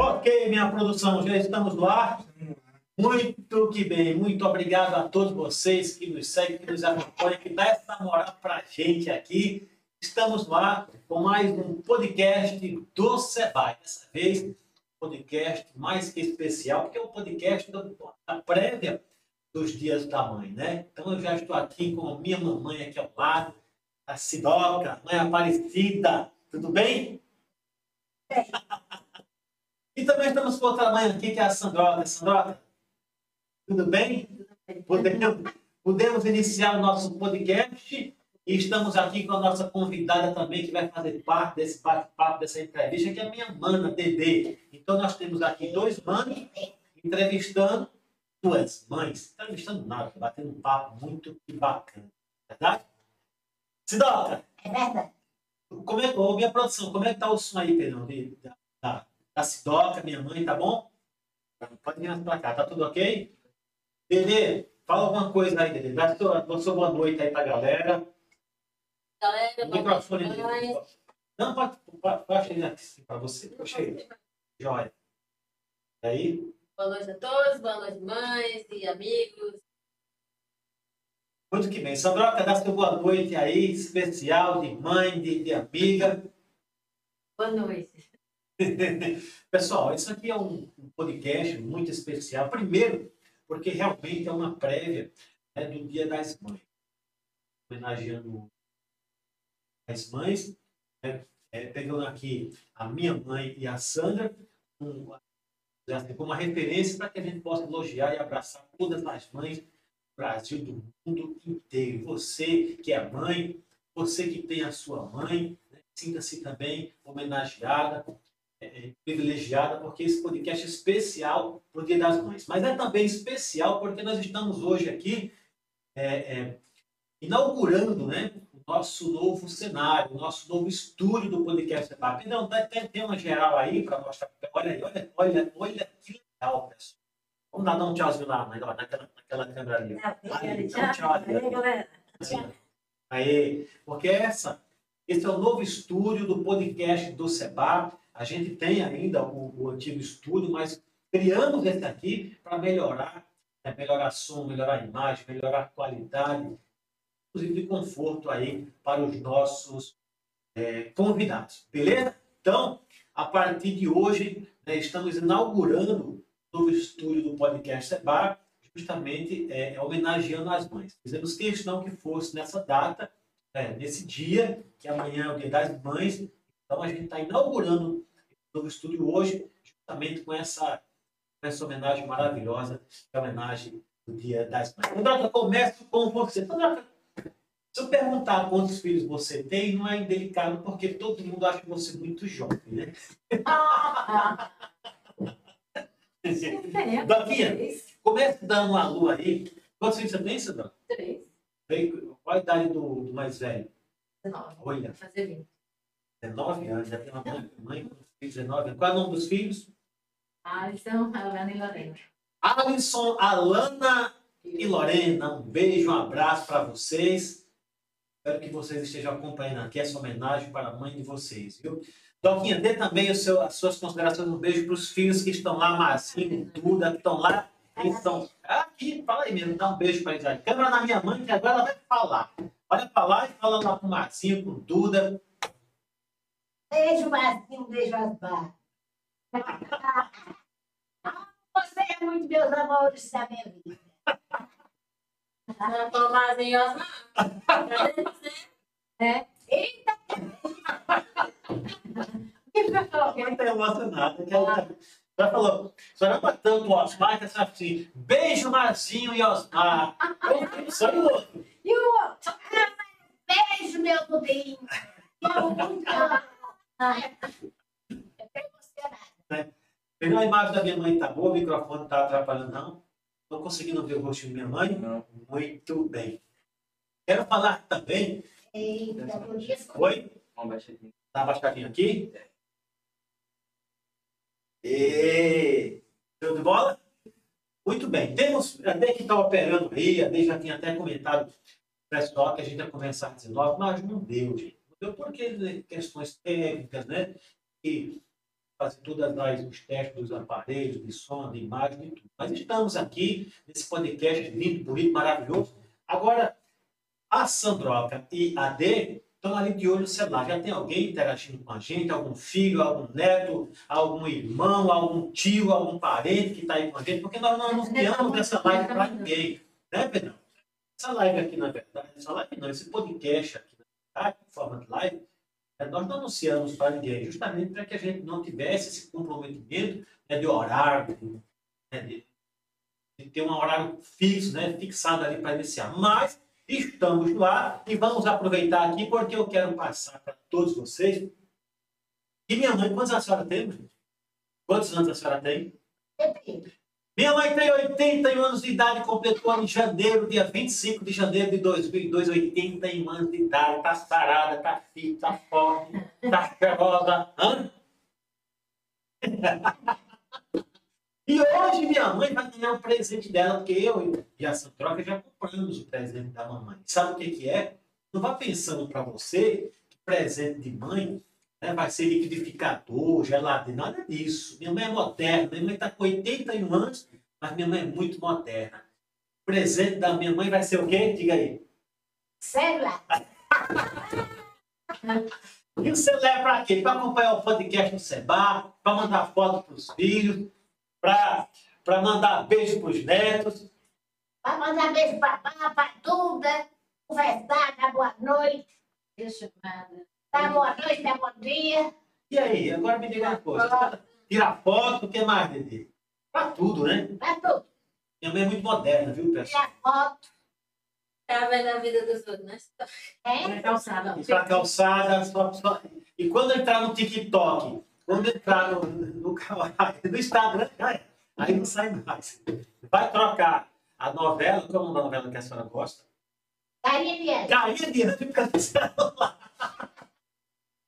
Ok, minha produção, já estamos no ar. Muito que bem, muito obrigado a todos vocês que nos seguem, que nos acompanham, que dá essa moral pra gente aqui. Estamos no ar com mais um podcast do Sebai. Dessa vez, podcast mais que especial, porque é um podcast da prévia dos dias da mãe, né? Então eu já estou aqui com a minha mamãe aqui ao lado, a Sidoca, mãe Aparecida. Tudo bem? Bem. E também estamos com outra mãe aqui, que é a Sandroca. Sandroca, tudo bem? Podemos, podemos iniciar o nosso podcast e estamos aqui com a nossa convidada também, que vai fazer parte desse bate-papo, dessa entrevista, que é a minha mana, Dedê. Então nós temos aqui dois manos entrevistando duas mães. Entrevistando nada, batendo um papo muito bacana. Verdade? Sidoca! É verdade. Como é, ô, minha produção, como é que tá o som aí, Da, da, da Sidoca, minha mãe, tá bom? Pode vir pra cá, tá tudo ok? Dedê, fala alguma coisa aí, Dedê. Dá sua, dá sua boa noite aí pra galera. Galera, O boa microfone noite. Não, pode, pode, pode chegar aqui pra você. Puxa aí. Joia. E aí? Boa noite a todos, boa noite, mães e amigos. Muito que bem. Sandroca, dá sua boa noite aí, especial, de mãe, de, de amiga. Boa noite. Pessoal, isso aqui é um podcast muito especial. Primeiro, porque realmente é uma prévia né, do Dia das Mães. Homenageando as mães, né, é, pegando aqui a minha mãe e a Sandra, assim, como uma referência para que a gente possa elogiar e abraçar todas as mães do Brasil, do mundo inteiro. Você que é mãe, você que tem a sua mãe, né, sinta-se também homenageada, é, privilegiada, porque esse podcast é especial para o Dia das Mães. Mas é também especial porque nós estamos hoje aqui é, é, inaugurando né, o nosso novo cenário, o nosso novo estúdio do podcast Debate. Então, tem, tem- tem uma geral aí para mostrar. Olha aí, olha, olha, olha que legal, pessoal. Vamos dar, um tchauzinho lá, naquela, naquela câmera ali. ó. Aí, tchau, Aí, galera. Assim, Aí, porque essa, esse é o novo estúdio do podcast do Seba. A gente tem ainda o, o antigo estúdio, mas criamos esse aqui para melhorar, né, melhorar som, melhorar a imagem, melhorar qualidade, inclusive de conforto aí para os nossos eh, convidados. Beleza? Então, a partir de hoje, né, estamos inaugurando o novo estúdio do podcast Seba, justamente é, homenageando as mães. Fizemos questão que fosse nessa data, é, nesse dia, que amanhã é o Dia das Mães. Então a gente está inaugurando novo estúdio hoje, justamente com essa, com essa homenagem maravilhosa, que é a homenagem do Dia das Mães. Sandra, começo com você. Sandra, se eu perguntar quantos filhos você tem, não é indelicado, porque todo mundo acha você muito jovem, né? Ah, Doquinha, Três. comece dando uma lua aí. Quantos filhos você tem, Sandra? Três. Qual a idade do, do mais velho? Dezenove. Olha, Vou fazer vinte. 19 anos, já tem uma mãe, mãe 19 anos. Qual é o nome dos filhos? Alisson, Alana e Lorena. Alisson, Alana e Lorena. Um beijo, um abraço para vocês. Espero que vocês estejam acompanhando aqui essa homenagem para a mãe de vocês, viu? Doquinha, dê também o seu, as suas considerações. Um beijo para os filhos que estão lá, Marcinho, Duda, que estão lá. Estão aqui, fala aí mesmo, dá um beijo para eles. Câmera na minha mãe, que agora ela vai falar. Olha para lá e fala lá com o Marcinho, com o Duda. Beijo, Marcinho, beijo, Asbar. Você é muito meus amores da minha vida. Não mais em Osmar. É. Eita! Ela está emocionada. que ela já falou, só ama tanto o Osmar que ela fala assim, beijo Marcinho e Osmar. Só o outro. E o outro? Ah, Beijo, meu bobinho. Tô. Pegou a imagem da minha mãe, tá boa? O microfone tá atrapalhando, não? Estou conseguindo ver o rostinho da minha mãe? Não. Muito bem. Quero falar também. Eita. Oi? Vamos baixar aqui. Tá abaixadinho aqui? E... Show de bola? Muito bem. Temos, a Dei que está operando aí, a Dei já tinha até comentado pessoal que a gente ia começar às 19, mas não deu, gente. Não deu porque né, questões técnicas, né? E fazer todas as, os testes dos aparelhos, de som, de imagem, de tudo. Mas estamos aqui nesse podcast lindo, bonito, maravilhoso. Agora, a Sandroca e a D estão ali de olho no celular. Já tem alguém interagindo com a gente? Algum filho, algum neto, algum irmão, algum tio, algum parente que está aí com a gente? Porque nós não anunciamos essa live para ninguém. Né, Pedrão? Essa live aqui, na verdade, essa live não, esse podcast aqui, verdade, em forma de live, é, nós não anunciamos para ninguém, justamente para que a gente não tivesse esse comprometimento né, de horário, né, de, de, ter um horário fixo, né, fixado ali para iniciar. Mas estamos ar e vamos aproveitar aqui porque eu quero passar para todos vocês. E minha mãe, quantos a senhora tem? Quantos anos a senhora tem? Minha mãe tem 81 anos de idade, completou em janeiro, dia 25 de janeiro de 2002, 81 anos de idade, tá sarada, tá fit, tá forte, tá cheirosa. E hoje minha mãe vai ganhar um presente dela, porque eu e a Santroca já compramos o presente da mamãe. Sabe o que, que é? Não vá pensando para você que presente de mãe né, vai ser liquidificador, geladeira, nada disso. Minha mãe é moderna, minha mãe está com 81 anos, mas minha mãe é muito moderna. O presente da minha mãe vai ser o quê? Diga aí. Celular. e o celular é para quê? Para acompanhar o podcast no Seba, para mandar foto para os filhos, para mandar beijo para os netos. Para mandar beijo para a para né? conversar, dar boa noite. Deixa nada. Dá boa noite, dá bom dia. E aí, agora me diga uma coisa. Tira foto, o que mais, Dede? Pra tudo, né? Pra tudo. Minha mãe é muito moderna, viu, pessoal? Tira foto. Tá vendo a vida dos outros, né? É? Na calçada. Ir pra calçada, só, só... E quando entrar no TikTok, quando entrar no, no, no Instagram, aí não sai mais. Vai trocar a novela, como é a novela que a senhora gosta? Carinha de Ela. Carinha de anjo fica no celular.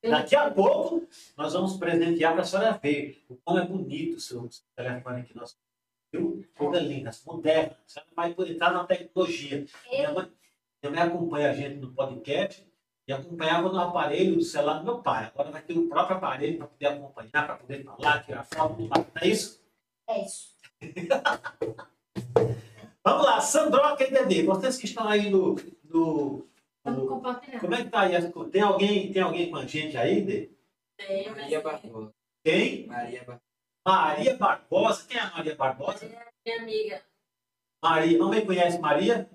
Daqui a pouco, nós vamos presentear para a senhora ver o como é bonito o seu telefone aqui. Nós, viu? Coisa linda, moderna. A senhora vai poder entrar na tecnologia. Minha mãe, minha mãe acompanha a gente no podcast e acompanhava no aparelho do celular do meu pai. Agora vai ter o próprio aparelho para poder acompanhar, para poder falar, tirar foto. Não é isso? É isso. Vamos lá, Sandroca e Dedê, vocês que estão aí no. no, Compartilhar. como é que tá aí? Tem alguém, tem alguém com a gente aí, Dê? Tem, Maria Barbosa. Quem? Maria Barbosa. Maria Barbosa. Quem é a Maria Barbosa? Minha amiga. Maria. Mamãe conhece Maria?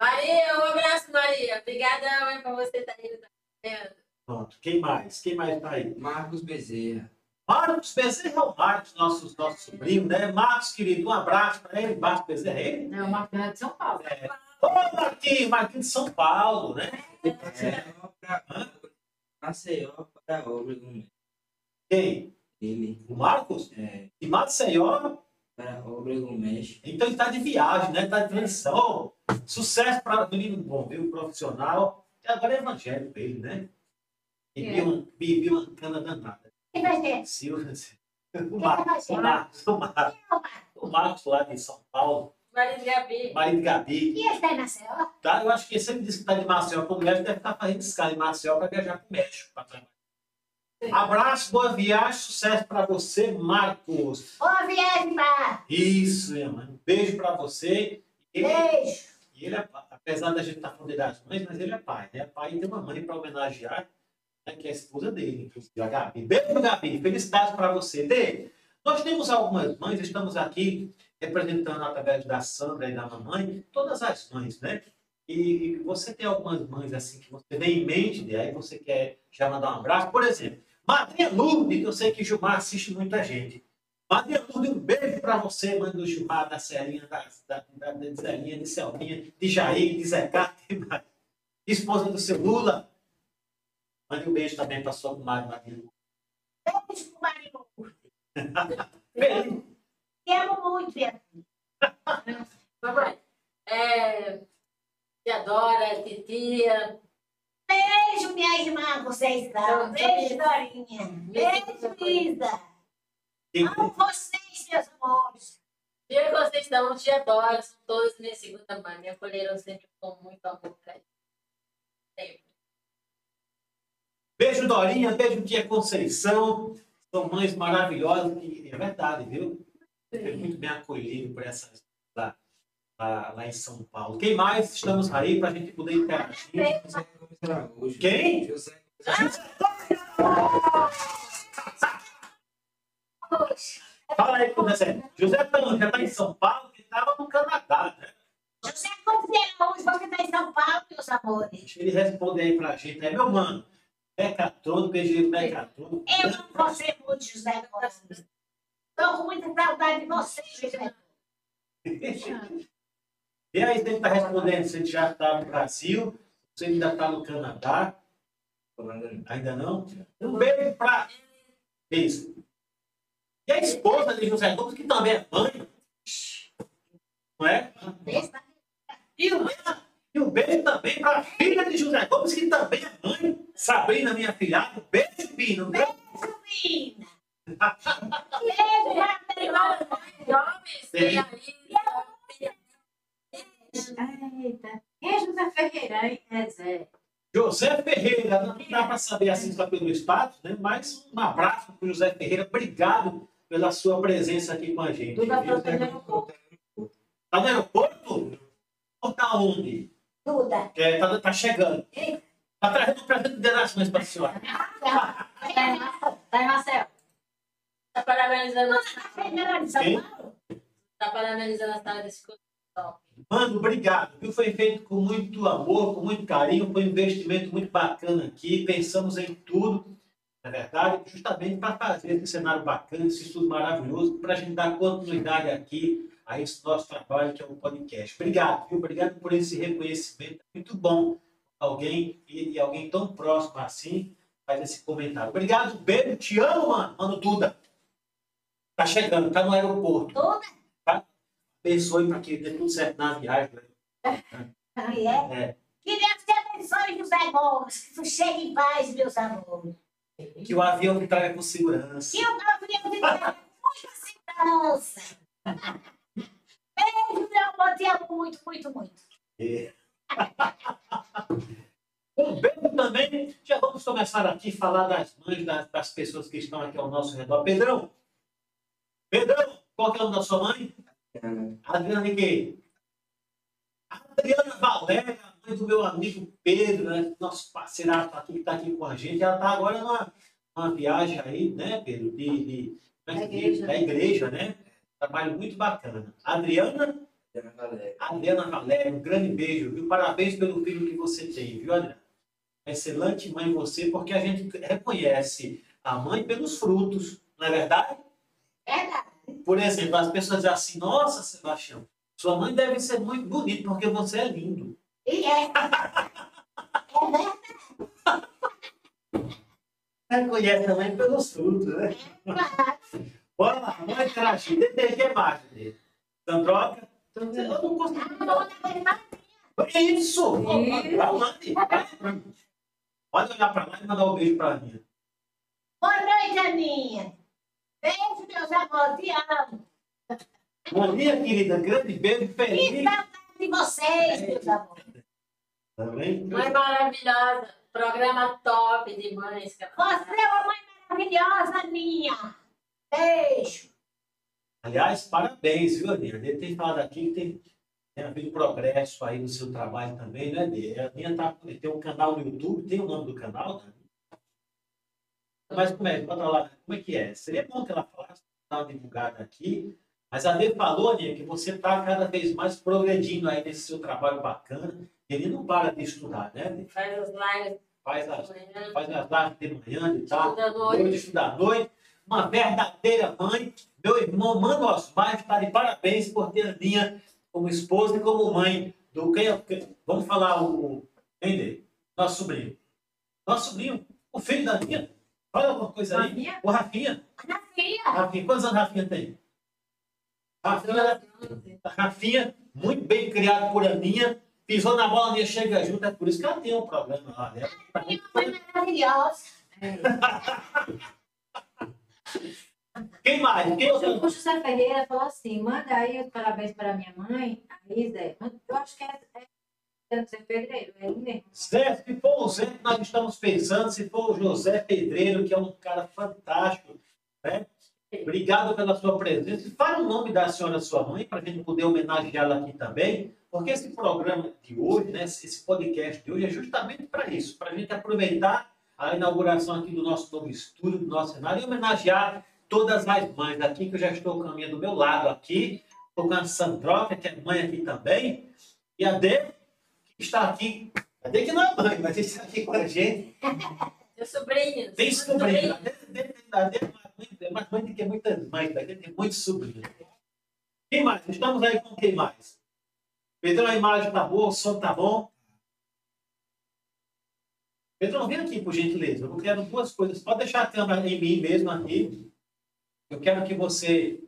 Maria, um abraço, Maria. Obrigada, mãe, por você estar aí. Tá? Pronto. Quem mais? Quem mais tá aí? Marcos Bezerra. Marcos Bezerra é o Marcos, nosso, nosso sobrinho, né? Marcos, querido, um abraço para ele. Marcos Bezerra é ele? Não, Marcos é de São Paulo. Ô, Marquinhos, Marquinhos de São Paulo, né? Maceió para mês. Quem? Ele O Marcos? é De Maceió? para obra do mês. Então ele tá de viagem, né? Tá de transição. Sucesso para menino bom, viu? Profissional. E agora é evangélico ele, né? Bebi É. uma, uma cana danada. Quem vai ser? Silvio, o Marcos, o Marcos, o Marcos, o Marcos lá de São Paulo, Marido Gabi. marido de Gabi, E ele tá em Maceió? tá? Eu acho que ele sempre disse que tá de Maceió com o México, deve estar fazendo escala em Maceió para viajar para o México. pra trabalhar. Abraço, boa viagem, sucesso para você, Marcos. Boa viagem, pá. Isso, minha mãe. Um beijo para você. Ele, Beijo. e ele é, apesar da gente estar falando das mães, mas ele é pai, né? Pai e tem uma mãe para homenagear, né, que é a esposa dele, inclusive, a Gabi. Beijo, Gabi. Felicidades para você. Dê. Nós temos algumas mães, estamos aqui representando através da Sandra e da mamãe, todas as mães, né? E você tem algumas mães assim que você tem em mente, Dê, aí você quer já mandar um abraço. Por exemplo, Madrinha Lourdes, que eu sei que Gilmar assiste muita gente. Madrinha Lourdes, um beijo para você, mãe do Gilmar, da Celinha, da, da, da, da Zelinha, de Selminha, de Jair, de mais? esposa do seu Lula. Mande um beijo também para sua comadre Madrinha Lourdes. Beijo pro Marinho. Te amo muito, minha Mamãe. É, tia Dora, titia. Beijo, minha irmã, vocês são. Beijo, Dorinha. Beijo, Isa. Amo vocês, meus amores. Dia que vocês estão, tia Dora, são todos minha segunda mãe. Me acolheram sempre com muito amor, carinho. Sempre. Beijo, Dorinha. Beijo, tia Conceição. São mães maravilhosas, e é verdade, viu? Foi muito bem acolhido por essas lá, lá, lá em São Paulo. Quem mais estamos aí para a gente poder interagir? José Gomes Araújo. Quem? José Fala aí, José. José tá, já está em São Paulo, que estava no Canadá, né? José Confiar, hoje você está em São Paulo, meus amores. Deixa ele responder aí pra gente. É meu mano. Becatrônico, PG Becatrônico. Eu amo você muito, José Costa. Estou com muita saudade de você, José. E aí, você está respondendo ele já está no Brasil, ele ainda está no Canadá. Ainda não? Um beijo para isso. E a esposa de José Gomes, que também é mãe. Não é? E o, e um beijo também para a filha de José Gomes, que também é mãe. Sabrina, minha filhada. Um beijo, Pino. Um beijo. Menina. Jovens, aí? Eita. Quem é José Ferreira, hein? É Zé. José Ferreira, não dá para saber assim só pelo status, né? Mas um abraço para o José Ferreira. Obrigado pela sua presença aqui com a gente. Duda? Frota no aeroporto. Tá no aeroporto? Ou tá onde? Duda. É, tá, tá chegando. Tá trazendo um presente de Mães para a senhora. Tá em Marcel. Tá parabenizando, São Quem? Paulo. tá parabenizando a sala desse curso. Mano, obrigado. Viu? Foi feito com muito amor, com muito carinho. Foi um investimento muito bacana aqui. Pensamos em tudo, na verdade, justamente para fazer esse cenário bacana, esse estudo maravilhoso, para a gente dar continuidade aqui a esse nosso trabalho que é o podcast. Obrigado, viu? Obrigado por esse reconhecimento. Muito bom alguém e, e alguém tão próximo assim faz esse comentário. Obrigado, beijo, te amo, mano. Mano Duda. Tá chegando, tá no aeroporto. Duda. Abençoe para que dê tudo certo na viagem. né? Aí é. É. Que Deus te abençoe, José Gomes. Que tu chegue em paz, meus amores. Que o avião me traga com segurança. Que o avião te dê muita segurança. Beijo, meu amor. Te amo muito, muito, muito. É. Um beijo também. Já vamos começar aqui a falar das mães, das, das pessoas que estão aqui ao nosso redor. Pedrão. Pedrão, qual que é o nome da sua mãe? Adriana quê? Adriana Valéria, mãe do meu amigo Pedro, né? nosso parceiraço aqui que está aqui com a gente. Ela está agora numa, numa viagem aí, né, Pedro? De, de, é Da igreja. da igreja, né? Trabalho muito bacana. Adriana, Ana Valéria. Adriana Valéria, um grande beijo, viu? Parabéns pelo filho que você tem, viu, Adriana? Excelente mãe você, porque a gente reconhece a mãe pelos frutos, não é verdade? Verdade. Por exemplo, as pessoas dizem assim, nossa, Sebastião, sua mãe deve ser muito bonita porque você é lindo. E é. É verdade. Reconhece a mãe pelos frutos, né? Bora lá, vamos interagir. O que mais, Dede? Sandroca? Eu não consigo. É isso! Isso. Pode olhar para lá e mandar um beijo para a Aninha. Boa noite, Aninha. Beijo, meus amores. Te amo. Aninha, querida, grande beijo, Que feliz. saudade de vocês, meus amores. Tá bem? Mãe maravilhosa. Programa top de mães. que Você é uma mãe maravilhosa, Aninha. Beijo. Aliás, parabéns, viu, Aninha? A gente tem falado aqui que tem, tem havido progresso aí no seu trabalho também, né, Dê? A Aninha tá, tem um canal no YouTube, tem o nome do canal, né? Mas como é? Bota lá, como é que é? Seria bom que ela falasse, uma divulgada aqui. Mas a Dê falou, Aninha, que você está cada vez mais progredindo aí nesse seu trabalho bacana. E ele não para de estudar, né? Faz as lives Faz as, faz as lives de manhã, de tarde. Estuda à noite. estudar à noite. Uma verdadeira mãe. Meu irmão Mano Osmar está de parabéns por ter a Aninha como esposa e como mãe do quem, é vamos falar o dele? Nosso sobrinho. Nosso sobrinho, o filho da Aninha. Fala alguma coisa aí. Rafinha? O Rafinha. Rafinha. Rafinha. Quantos anos Rafinha tem? Rafinha, Rafinha, muito bem criado por Aninha. Pisou na bola, a Aninha chega junto. É por isso que ela tem um problema lá. Né? Minha mãe maravilhosa. Quem mais? Quem O outro? José Ferreira falou assim: manda aí os parabéns para minha mãe, a Isa. Eu acho que é, é José Pedreiro, é ele mesmo. Zé, se for o Zé que nós estamos pensando, se for o José Pedreiro, que é um cara fantástico, Né? Obrigado pela sua presença. Fale o nome da senhora, sua mãe, para a gente poder homenageá-la aqui também, porque esse programa de hoje, né, esse podcast de hoje, é justamente para isso, para a gente aproveitar a inauguração aqui do nosso novo estúdio, do nosso cenário, e homenagear todas as mães aqui, que eu já estou com a minha do meu lado aqui. Estou com a Sandroca, que é mãe aqui também, e a Dê, está aqui. A Dê que não é mãe, mas está aqui com a gente. Meus sobrinhos. Tem meus sobrinho. A Dê, Dê, a Dê é mais mãe- é do que muitas mães, Dê tem muitos sobrinhos. Quem mais? Estamos aí com quem mais? Pedrão, a imagem tá boa, o som tá bom. Pedrão, vem aqui, por gentileza. Eu quero duas coisas. Pode deixar a câmera em mim mesmo aqui. Eu quero que você,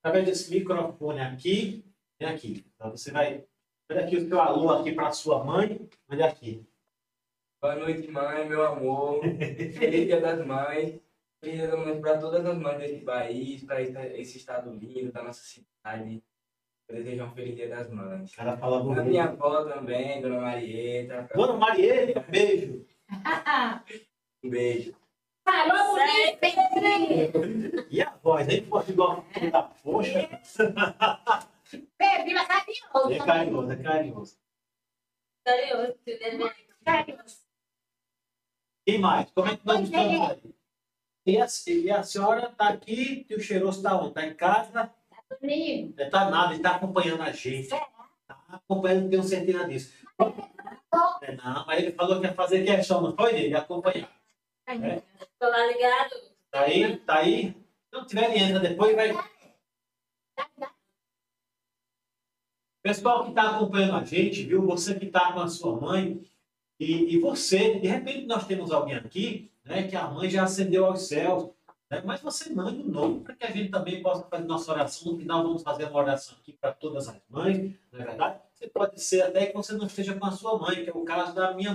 através desse microfone aqui, vem aqui. Então você vai. Olha aqui o seu alô aqui para sua mãe. Olha aqui. Boa noite, mãe, meu amor. Feliz Dia das Mães. Feliz Dia das Mães para todas as mães desse país, para esse, esse estado lindo, da nossa cidade. Eu desejo um feliz Dia das Mães. O cara fala A bonito. minha avó também, Dona Marieta. Dona Marielle, um beijo. Um beijo. Falou bonito, Pedrinho. E a voz, aí pode igual a da poxa. Pedrinho é carinhoso. É carinhoso, é carinhoso. Carinhoso? Carinhoso. Quem mais? Como é que nós estamos aí? E a, e a senhora está aqui, e o cheiroso está onde? Está em casa? Comigo. Não está nada, ele está acompanhando a gente. Está acompanhando, tenho certeza disso. É, não, mas ele falou que ia fazer questão, não foi dele? Acompanhar. Tô lá ligado. Tá aí? Tá aí? Se não tiver, ele entra depois e vai. Pessoal que está acompanhando a gente, viu? Você que está com a sua mãe e, e você, de repente nós temos alguém aqui, né, que a mãe já ascendeu aos céus, né, mas você mande o nome para que a gente também possa fazer nossa oração. No final vamos fazer uma oração aqui para todas as mães, não é verdade? Você pode ser até que você não esteja com a sua mãe, que é o caso da minha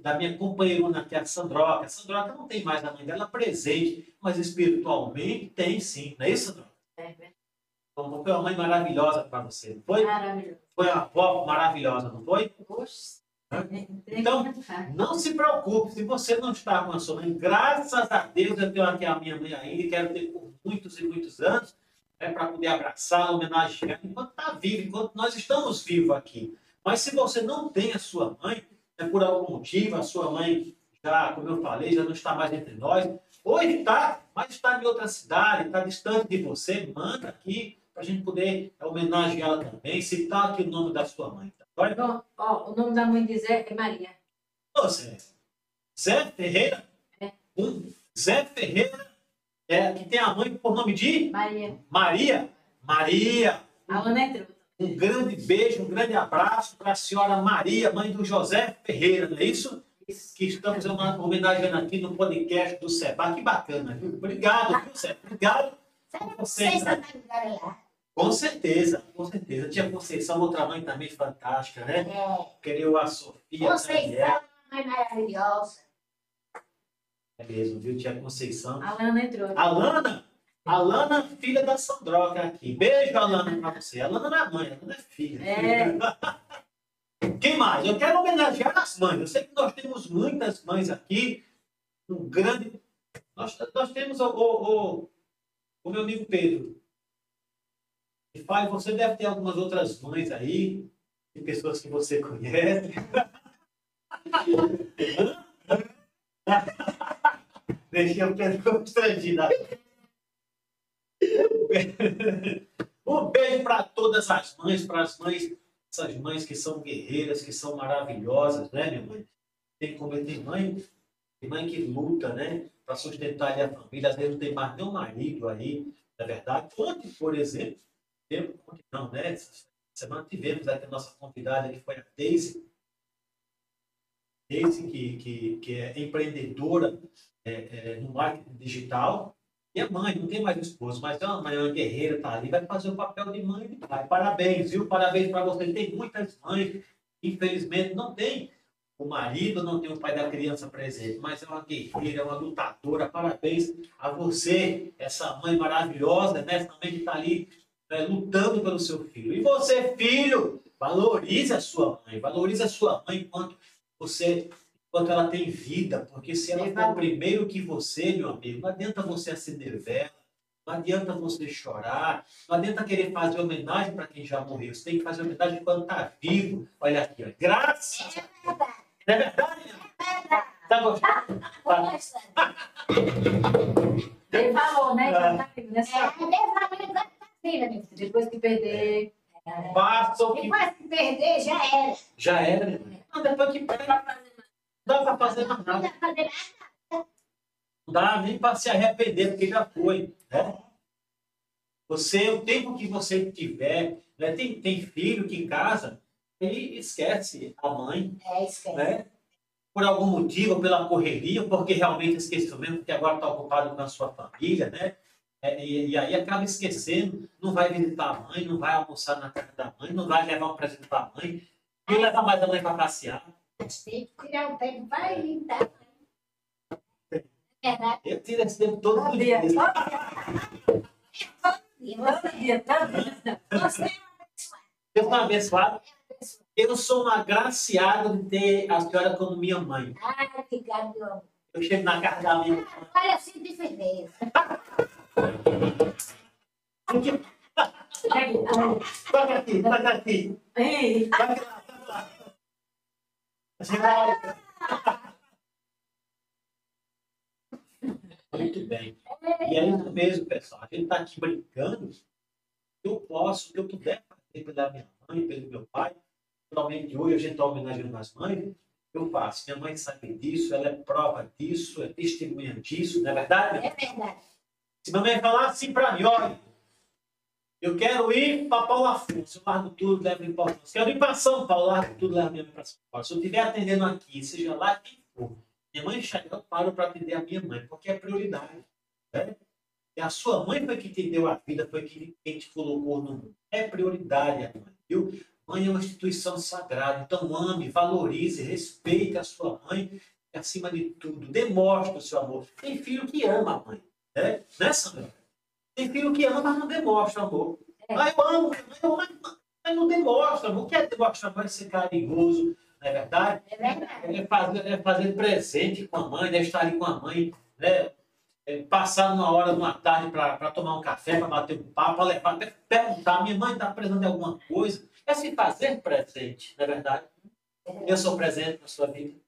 da minha companheirona aqui, a Sandroca. A Sandroca não tem mais a mãe dela presente, mas espiritualmente tem sim, não é isso, Sandroca? É verdade. Então, foi uma mãe maravilhosa para você, não foi? Foi uma avó maravilhosa, não foi? Oxe. Então, Não se preocupe, se você não está com a sua mãe, graças a Deus eu tenho aqui a minha mãe ainda e quero ter por muitos e muitos anos, é para poder abraçá-la, homenagear, enquanto está vivo, enquanto nós estamos vivos aqui. Mas se você não tem a sua mãe, é por algum motivo, a sua mãe já, como eu falei, já não está mais entre nós, hoje está, mas está em outra cidade, está distante de você, manda aqui para a gente poder homenageá-la também, citar aqui o nome da sua mãe. Tá? Olha, Bom, ó, o nome da mãe de Zé é Maria. Ô, Zé. Zé Ferreira? É. Um Zé Ferreira, é, que tem a mãe por nome de Maria. Maria. Maria. A Ana é. Um grande beijo, um grande abraço para a senhora Maria, mãe do José Ferreira, não é isso? Isso. Que estamos homenageando aqui no podcast do Seba. Que bacana, viu? Obrigado, viu, Zé? Obrigado. Sabe Você, vocês né? Com certeza, com certeza. Tia Conceição, outra mãe também fantástica, né? É. Queria a Sofia, a são uma mãe maravilhosa. É mesmo, viu, tia Conceição? A Ana é truta. Alana, Alana, filha da Sandroca aqui. Beijo, Alana, pra você. Alana não é mãe, Alana é filha. É. Quem mais? Eu quero homenagear as mães. Eu sei que nós temos muitas mães aqui. Um grande. Nós, nós temos o, o, o, o meu amigo Pedro. Pai, você deve ter algumas outras mães aí, de pessoas que você conhece. Deixei o Pedro constrangido. Um beijo para todas as mães, para as mães, essas mães que são guerreiras, que são maravilhosas, né, minha mãe? Tem como tem mãe, tem mãe que luta, né, para sustentar a família, às vezes não tem mais nem um marido aí, na é verdade. Ontem, por exemplo, teve- ontem não, né? Semana tivemos aqui a nossa convidada que foi a Daisy. Daisy, que, que, que é empreendedora é, é, no marketing digital. E é mãe, não tem mais esposo, mas é uma mãe, uma guerreira, tá ali, vai fazer o papel de mãe e de pai. Parabéns, viu? Parabéns para você. Tem muitas mães, infelizmente, não tem o marido, não tem o pai da criança presente, mas é uma guerreira, é uma lutadora. Parabéns a você, essa mãe maravilhosa, né? Também que está ali né, lutando pelo seu filho. E você, filho, valorize a sua mãe, valorize a sua mãe enquanto você, enquanto ela tem vida, porque se ela for primeiro que você, meu amigo, não adianta você acender vela, não adianta você chorar, não adianta querer fazer homenagem para quem já morreu. Você tem que fazer homenagem quando está vivo. Olha aqui, ó. graças. É verdade. É verdade? É verdade. Tá gostando? Tá. Ele falou, né? Já tá né? Filha. Depois que perder. é, Faça o que Depois que perder, já era. já era, né? Não, depois que Pra mais. não dá para fazer mais Não nada. dá pra fazer nada. Não dá nem para se arrepender, porque já foi. Né? Você, o tempo que você tiver, né? tem, tem filho que casa e esquece a mãe, É, esquece. né? Por algum motivo, pela correria, porque realmente esqueceu mesmo, porque agora está ocupado com a sua família, né? É, e, e aí acaba esquecendo, não vai visitar a mãe, não vai almoçar na casa da mãe, não vai levar um presente para a mãe, e levar mais a mãe para passear. Tem que criar um tempo para ir, tá? É. Eu tiro esse tempo todo do dia. dia. Todo dia, todo dia. você é Eu sou abençoado. Eu sou um agraciado de ter a senhora como minha mãe. Ai, que garoto. Eu chego na casa da minha mãe. Olha, eu sinto diferença. Lá, lá. Muito bem. E é isso mesmo, pessoal. A gente está aqui brincando. Eu posso, que eu puder fazer pela minha mãe, pelo meu pai. Finalmente hoje a gente está homenageando as mães. Eu faço. Minha mãe sabe disso, ela é prova disso, é testemunha disso, não é verdade? É verdade. Se minha mãe falar assim para mim, olha, eu quero ir para Paulo Afonso, eu largo tudo, levo em Paulo Afonso. Quero ir para São Paulo, largo tudo, levo minha mãe para São Paulo. Se eu estiver atendendo aqui, seja lá quem for, minha mãe chega, eu paro para atender a minha mãe, porque é prioridade. Né? E a sua mãe foi que te deu a vida, foi que quem te colocou no mundo. É prioridade a mãe, viu? Mãe é uma instituição sagrada, então ame, valorize, respeite a sua mãe, e acima de tudo, demonstre o seu amor. Tem filho que ama a mãe, né? Né, Sandra? Tem filho que ama, mas não demonstra amor. É. Ah, eu amo, mas, eu- mas- mas não demonstra amor. O que é demonstrar amor? É ser carinhoso, não é verdade? É verdade. É fazer, é fazer presente com a mãe, né? estar ali com a mãe, né? É passar uma hora, uma tarde para tomar um café, para bater um papo, para levar, até perguntar, minha mãe está precisando de alguma coisa. É se fazer presente, não é verdade? Eu sou presente na sua vida.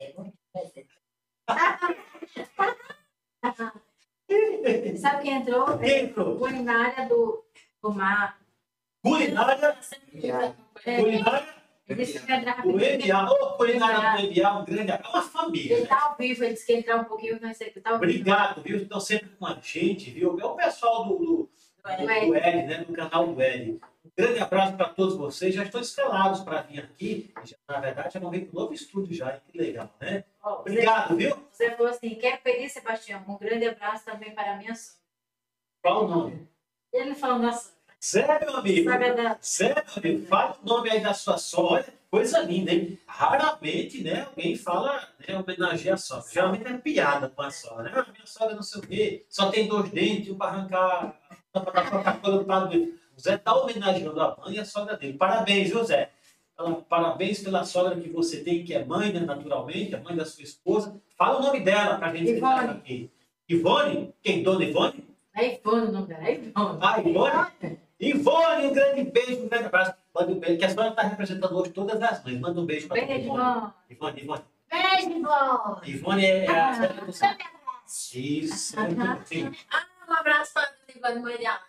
É muito presente. sabe quem entrou? Quem entrou? Culinária do, do mar. Culinária, É, culinária, o. EBA, ô, culinária do EBA, um grande, é uma família, Ele né? tá ao vivo, ele disse que entrar um pouquinho, mas ele tá ao vivo. Obrigado, viu? Estão sempre com a gente, viu? É o pessoal do, do, do, do Ed, né? Do canal do Ed. Um grande abraço para todos vocês. Já estão escalados para vir aqui. Já, na verdade, já vão vir para o novo estúdio já. Que legal, né? Você, Obrigado, viu? você falou assim, quer pedir, Sebastião? Um grande abraço também para a minha sogra. Qual o nome? Ele falou, nossa, Sério, meu amigo? da... Sério, meu amigo? Fala o nome aí da sua sogra. Coisa linda, hein? Raramente, né? Alguém fala, né? Homenageia a sogra. Geralmente é piada com a sogra. né? Ah, minha sogra não sei o quê. Só tem dois dentes, um para arrancar para colocar coisa do lado dele. O Zé está homenageando a mãe e a sogra dele. Parabéns, viu, Zé? Fala, Parabéns pela sogra que você tem, que é mãe, né, naturalmente, a mãe da sua esposa. Fala o nome dela para a gente Ivone. aqui. Ivone? Quem? Dona Ivone? É Ivone o nome dela, é Ivone. Ah, Ivone? Ivone, um grande beijo, um grande abraço. Manda um beijo, que a senhora está representando hoje todas as mães. Manda um beijo para Ivone. Ivone. Ivone, Ivone. Beijo, bom. Ivone é, é a Ah. senhora do. Isso, muito bem. Ah, um abraço para a Ivone Mariana.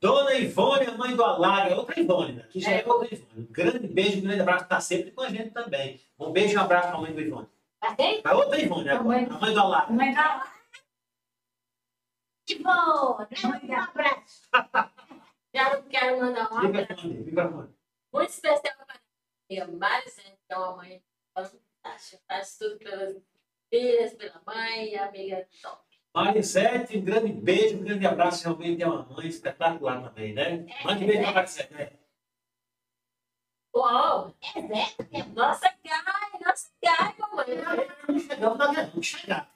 Dona Ivone, a mãe do Alaga, outra Ivone, né? que já é É. outra Ivone. Um grande beijo, um grande abraço, está sempre com a gente também. Um beijo e um abraço para a mãe do Ivone. Tá bem? A outra Ivone, A mãe- a mãe do Alaga. Mãe da... Que bom. Um abraço. Já quero mandar um abraço Microfone, muito especial para a minha Maricene, que é uma mãe fantástica. Faz tudo pelas filhas, pela mãe e amiga top. Marisete, um grande beijo, um grande abraço. Realmente é uma mãe espetacular também, né? Mande beijo para Marisete, né? Uau! É Zé. Nossa, Gai! Nossa, Gai, mamãe! Não chegamos guerra, vamos chegar.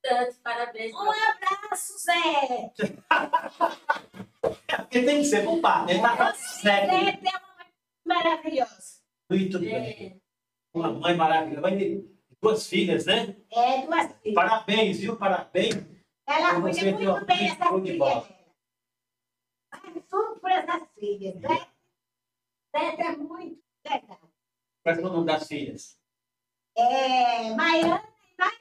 Tanto, parabéns. Um abraço, Zé. É, porque tem que ser com par, né? Tá Você certo. é uma mãe maravilhosa. Muito bem. É, mãe maravilhosa, mãe de duas filhas, né? É, duas filhas. Parabéns, viu? Parabéns. Ela cuida muito bem filha bola. dela. Faz tudo por essas filhas, né? Neto é muito legal. Qual é o nome das filhas? É, Maiana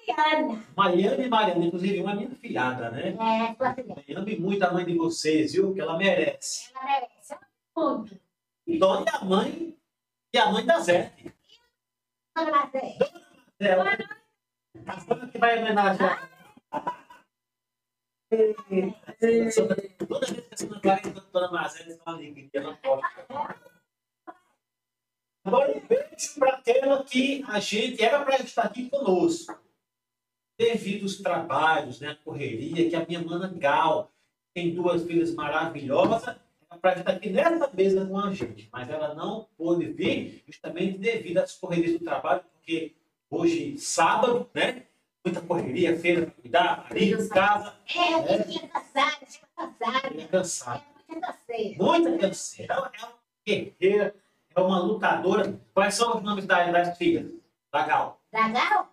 e Mariana. Mariana e Mariana, inclusive uma minha filhada, né? É, sua filha. Eu amo muito a mãe de vocês, viu? Que ela merece. Ela merece muito. Dona e a mãe e a mãe da Zé. Dona Marcela. Ela, a dona que vai homenagear. Toda vez que a senhora Clara entra Dona Mazé, é uma alegria. Ela pode. Agora, um beijo para aquela que a gente era para estar aqui conosco. Devido aos trabalhos, né, a correria, que a minha mana Gal tem duas filhas maravilhosas, era para estar aqui nessa mesa com a gente. Mas ela não pôde vir, justamente devido às correrias do trabalho, porque hoje, sábado, né? Muita correria, feira para cuidar, ali, casa, É, eu tinha cansada, tinha cansada. é cansado. É muita canseira. Muita canseira. Ela é uma guerreira, é uma lutadora. Quais são os nomes das, das filhas? Da Gal. Legal?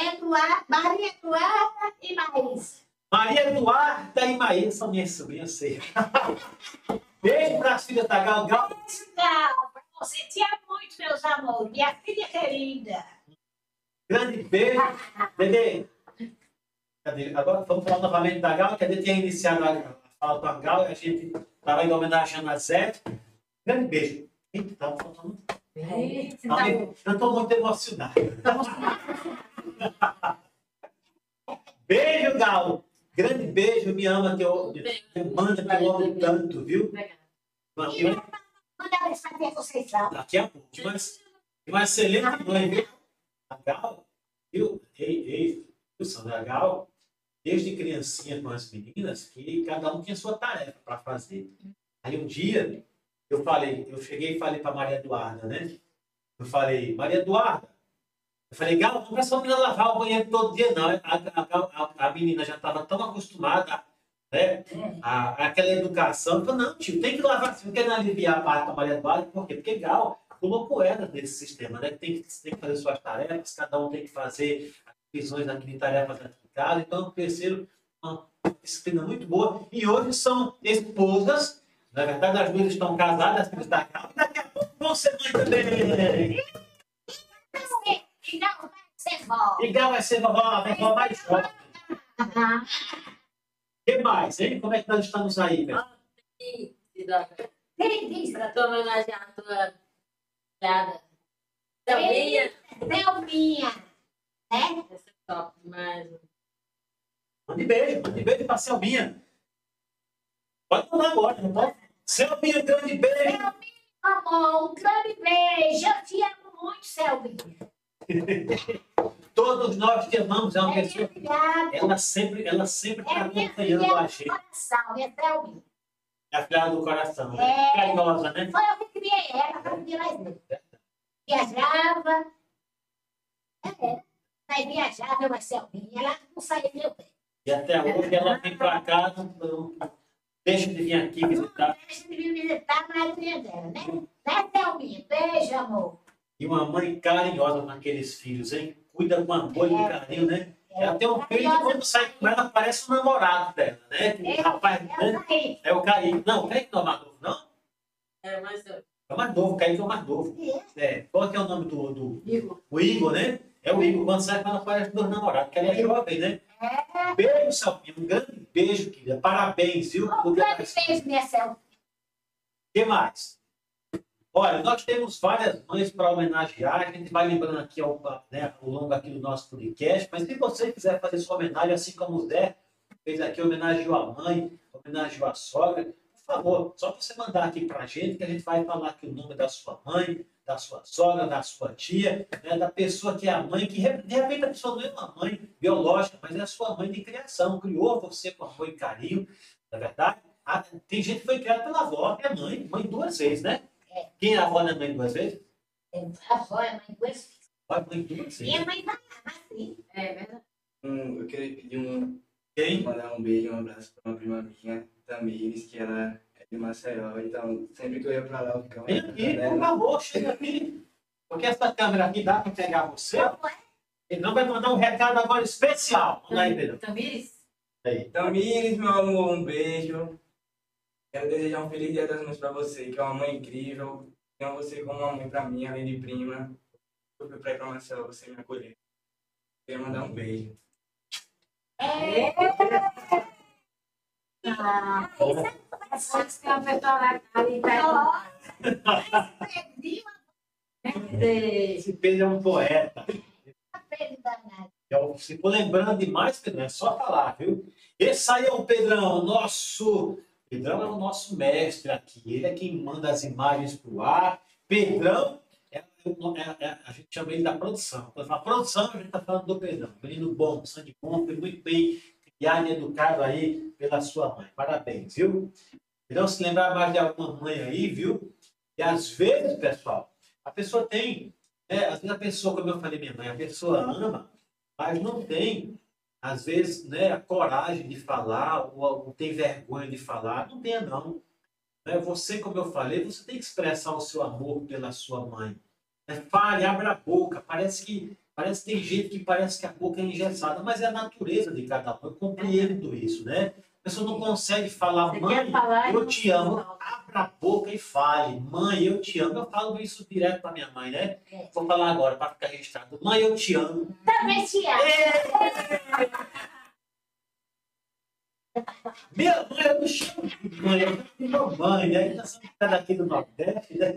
Eduardo, Maria Eduarda e Maísa. Maria Eduarda e Maíra são minhas sobrinhas, sei. Beijo para as filhas da Gal. Gal, Legal, pra você te amo muito, meus amores. Minha filha querida. Grande beijo. Bebê. Cadê? Agora vamos falar novamente da Gal, que a gente tinha iniciado a fala com a Gal e a gente estava indo homenageando a Zé. Grande beijo. Eita, tá faltando. Eita, Tá? Eu estou muito emocionado. Beijo, Gal. Grande beijo, me ama, que eu, me manda que eu amo tanto, viu? Manda ver se vai ter Conceição. Daqui a pouco. Mas, uma excelente mãe, viu? Gal? Ei, ei, viu, Sandra? Gal, desde criancinha com as meninas, que cada um tinha sua tarefa para fazer. Aí um dia, eu falei, eu cheguei e falei para Maria Eduarda, né? Eu falei, Maria Eduarda, eu falei, Gal, não precisa menina lavar o banheiro todo dia, não. A, a, a, a menina já estava tão acostumada né, a, aquela educação. Eu falei, não, tio, tem que lavar assim, não quero aliviar a parte da Maria Eduarda, por quê? Porque Gal colocou ela nesse sistema, né? que Tem que, tem que fazer suas tarefas, cada um tem que fazer as divisões aqui de tarefas dentro de casa. Então, terceiro, uma disciplina muito boa. E hoje são esposas, na verdade, as duas estão casadas, as Gal, e daqui a pouco vão ser mãe também. E não vai ser. E Gal vai ser vovó, a vovó mais jovem. Ah, O que mais, hein? Como é que nós estamos aí, velho? E, e Tem tua homenagear a tua piada. Também, Selminha. Né? esse é top demais. Mande beijo, mande beijo pra Selminha. Pode mandar agora, não pode? Selminha, grande beijo. Amor, um grande beijo. Eu te amo muito, Selminha. Todos nós te amamos, é uma É pessoa. Ela sempre, ela sempre está É minha acompanhando filha a gente. coração, minha Selminha. É a filha do coração, né? É. Carinhosa, né? Foi eu que criei ela, foi criei mais dele. Viajava. É, aí viajava, mas Selminha, ela não saía do meu pé. E até hoje ela vem pra não, não deixa de vir aqui visitar. Deixa de vir visitar a madrinha dela, né? Né, Selminha? Beijo, amor. E uma mãe carinhosa com aqueles filhos, hein? Cuida com amor e É. carinho, né? Ela tem um filho que quando sai com ela parece um namorado dela, né? Que o rapaz. É o Kaique. Não, o Kaique não é o mais novo, não? É, mas eu É o mais novo, o Kaique é o mais novo. É. É, qual que é o nome do, do digo, o Igor, né? É o Igor, quando sai com ela parece dois namorados, porque ela é jovem, né? É. Beijo, Salvinho, um grande beijo, querida. Parabéns, viu? Um grande beijo, minha Selminha. O que mais? Olha, nós temos várias mães para homenagear, a gente vai lembrando aqui ao, né, ao longo aqui do nosso podcast, mas se você quiser fazer sua homenagem, assim como o Zé fez aqui, homenageou a mãe, homenageou a sogra, por favor, só você mandar aqui para a gente, que a gente vai falar aqui o nome da sua mãe, da sua sogra, da sua tia, né, da pessoa que é a mãe, que de repente a pessoa não é uma mãe biológica, mas é a sua mãe de criação, criou você com amor e carinho, não é verdade? Ah, tem gente que foi criada pela avó, é mãe, mãe duas vezes, né? É. Quem é a avó não é mãe duas vezes? A avó é mãe do filhos. Vai mãe duas vezes. Minha mãe tá assim. é verdade. Um, eu queria pedir um, Quem? mandar um beijo, um abraço para uma prima minha, Tamires, que ela é de Maceió. Então, sempre que eu ia para lá, eu ficava Vem aqui, por favor, chega aqui. Porque essa câmera aqui dá para pegar você. Como é? Ele não vai mandar um recado agora especial. Manda aí, Pedro. Tamires? Aí. Tamires, meu amor, um beijo. Quero desejar um feliz dia das mães pra você, que é uma mãe incrível. Tenho você como uma mãe pra mim, além de prima. Eu fui pra Marcela, você me acolher. Queria mandar um beijo. É. É Esse Pedro é um poeta. Então, se for lembrando demais, Pedro, é só falar, viu? Esse aí é o Pedrão, nosso. Pedrão é o nosso mestre aqui. Ele é quem manda as imagens pro ar. Pedrão, é, é- é- a gente chama ele da produção. Quando fala produção, a gente está falando do Pedrão. Menino bom, sangue bom, foi muito bem criado e educado aí pela sua mãe. Parabéns, viu? Pedrão, se lembrar mais de alguma mãe aí, viu? E às vezes, pessoal, a pessoa tem. né, às vezes a pessoa, como eu falei, minha mãe, a pessoa ama, mas não tem, às vezes, né, a coragem de falar, ou, ou tem vergonha de falar. Não tenha, não. Né, Você, como eu falei, você tem que expressar o seu amor pela sua mãe. É, fale, abra a boca. Parece que, parece que tem gente que parece que a boca é engessada, mas é a natureza de cada um. Eu compreendo isso, né? A pessoa não consegue falar, Você mãe, falar? eu não te amo. fala. A boca e fale. Mãe, eu te amo. Eu falo isso direto para minha mãe, né? É. Vou falar agora para ficar registrado. Mãe, eu te amo. Também te amo. Minha mãe, eu não chamo de mãe, eu chamo de mamãe, né? Nós somos daqui do Nordeste, né?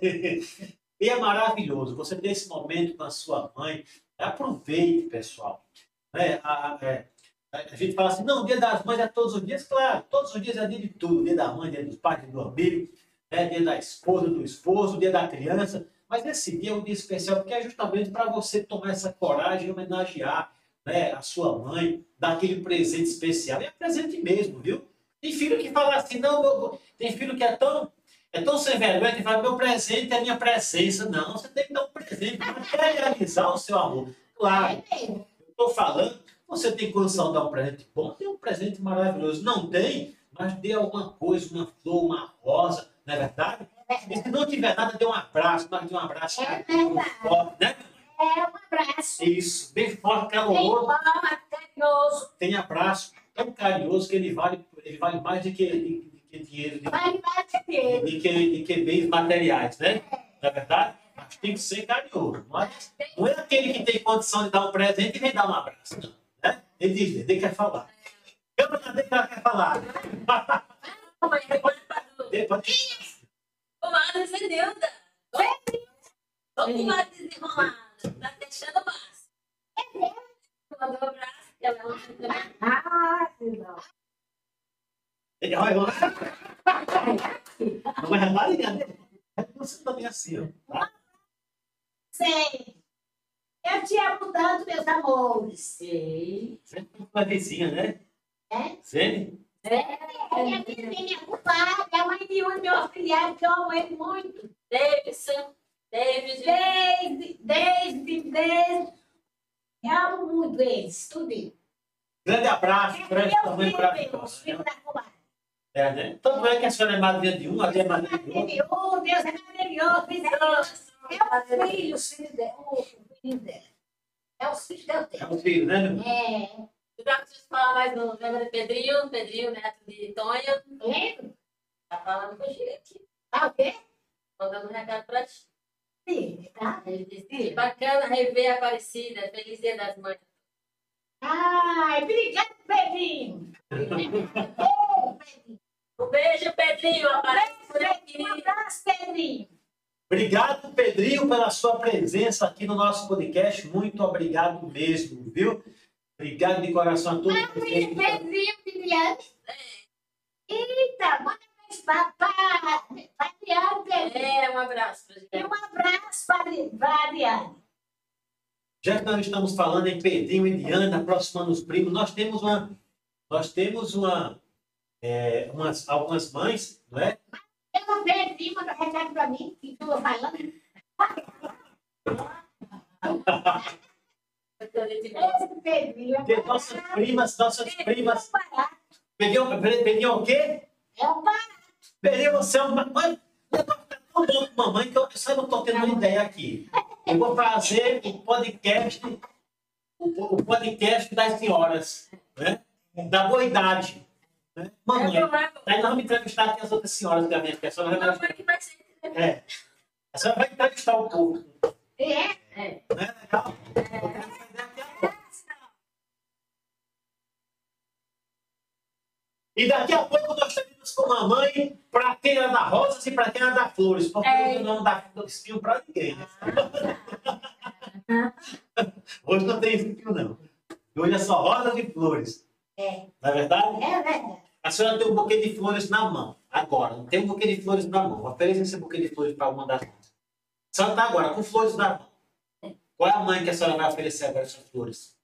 E é maravilhoso você ter esse momento com a sua mãe. Aproveite, pessoal. Né? A, a- é, a gente fala assim, não, dia das mães é todos os dias. Claro, todos os dias é dia de tudo. Dia da mãe, dia dos pais, dia do amigo, né? dia da esposa, do esposo, dia da criança. Mas esse dia é um dia especial porque é justamente para você tomar essa coragem e homenagear né, a sua mãe, dar aquele presente especial. E é presente mesmo, viu? Tem filho que fala assim, não, meu- tem filho que é tão, é tão sem vergonha que fala, meu presente é minha presença. Não, você tem que dar um presente para realizar o seu amor. Claro, É eu estou falando, você tem condição de dar um presente bom, dê um presente maravilhoso. Não tem, mas dê alguma coisa, uma flor, uma rosa, não é verdade? E se não tiver nada, dê um abraço, dê um abraço É forte, né? É um abraço. Isso, bem forte, Bem caloroso. forte, carinhoso. tem abraço tão carinhoso que ele vale, ele vale mais do que, de, que dinheiro, de, dele. de que, de que bens materiais, né? Não é verdade? Mas tem que ser carinhoso. Não é, não é aquele que tem condição de dar um presente e vem dar um abraço. Não, né? Ele diz, ele quer falar. Eu não sei que ela quer falar. Comadre Zenilda. Ô, comadre desenrolada. Tá deixando o máximo. Mandou um abraço. que Ela tem também. Ah, não. Ele vai lá. Não vai reparar, né? Você também é assim, ó. Sei. Eu te amo tanto, meus amores. Sei. Sempre com uma vizinha, né? É? Sempre. É minha filha, minha culpada, é a mãe de um dos meus filhados que eu amo ele muito. Davidson. David. Desde, desde, desde. Eu amo muito eles, tudo. Grande abraço É para meu filho, meu, filhos né? da comadre. É, né? Tanto é que a senhora é madrinha de um, a minha é madrinha de outro. Oh, Deus é maravilhoso. É o filho, os filhos dela. o filho dela. É os filhos que eu É um filho, né, meu? É. Já preciso falar mais um. Lembra de Pedrinho? Pedrinho, neto de Tonha. Lembra? Tá falando com gente aqui. Tá o quê? Um recado pra ti. Sim, tá? Ele disse que bacana rever a Aparecida. Feliz dia das mães. Ai, obrigado, Pedrinho. Ô, Pedrinho. Um beijo, Pedrinho. Aparece por aqui. Um abraço, Pedrinho. Obrigado, Pedrinho, pela sua presença aqui no nosso podcast. Muito obrigado mesmo, viu? Obrigado de coração a todos estão- Pedrinho, Viviane. Eita, mais Adriane, Pedrinho. É, um abraço pra E um abraço para Adriane. Já que nós estamos falando em Pedrinho e Diana, aproximando os primos, nós temos uma, nós temos uma, é, umas, algumas mães, não é? Eu não Pedrinho, manda recado para mim, que tu falando. É Porque nossas primas, nossas primas, barato. Pedrinho, Pedrinho o quê? É um barato. Pedrinho, você é uma mãe, eu tô tão bom com mamãe que eu só não estou tendo uma ideia aqui. Eu vou fazer o podcast, o, o podcast das senhoras, né? Da boa idade. Né? Mamãe. Aí nós vamos entrevistar aqui as outras senhoras também, porque a senhora vai, Mamãe que vai ser. é, a senhora vai entrevistar o povo. É, É. Né? Legal? Eu quero fazer daqui a pouco. E daqui a pouco nós teremos com a mamãe para quem anda rosas e para quem anda flores, porque É. hoje não dá espinho para ninguém. Né? Hoje não tem espinho, não. Hoje é só rosas e flores. É. Não é verdade? é verdade. A senhora tem um buquê de flores na mão. Agora, não tem um buquê de flores na mão. Ofereça esse buquê de flores para uma das mãos. A senhora está agora com flores na mão. Qual é a mãe que a senhora vai oferecer agora essas flores?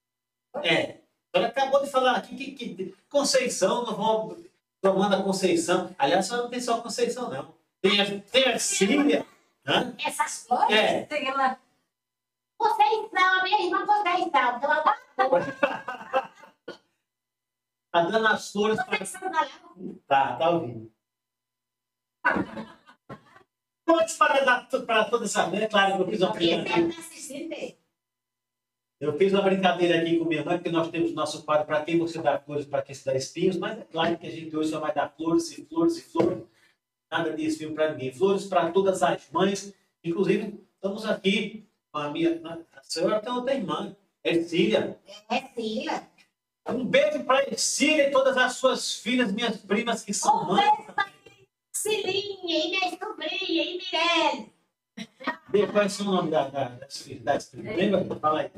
É. Senhora acabou de falar aqui que, que Conceição, não vou tomando a Conceição. Aliás, a senhora não tem só Conceição, não. Tem a, tem a. Hã? Essas flores, É. Sei lá. vocês a minha irmã, vocês. Então, agora Tá dando as flores para. Tá, tá ouvindo. Flores para, para toda essa mulher, claro que eu fiz uma Porque brincadeira. deve estar assistindo aí. Eu fiz uma brincadeira aqui com minha mãe, porque nós temos nosso quadro para quem você dá flores, para quem se dá espinhos, mas é claro que a gente hoje só vai dar flores e flores e flores. Nada de espinho para ninguém. Flores para todas as mães. Inclusive, estamos aqui com a minha. A senhora tem outra irmã, Ercília. É Sila. Um beijo para Ercília e todas as suas filhas, minhas primas que são Um mães. Cilinha e minha sobrinha e Mirelle. Qual é o nome da, da, das filhas? Das primas? Lembra? Fala aí.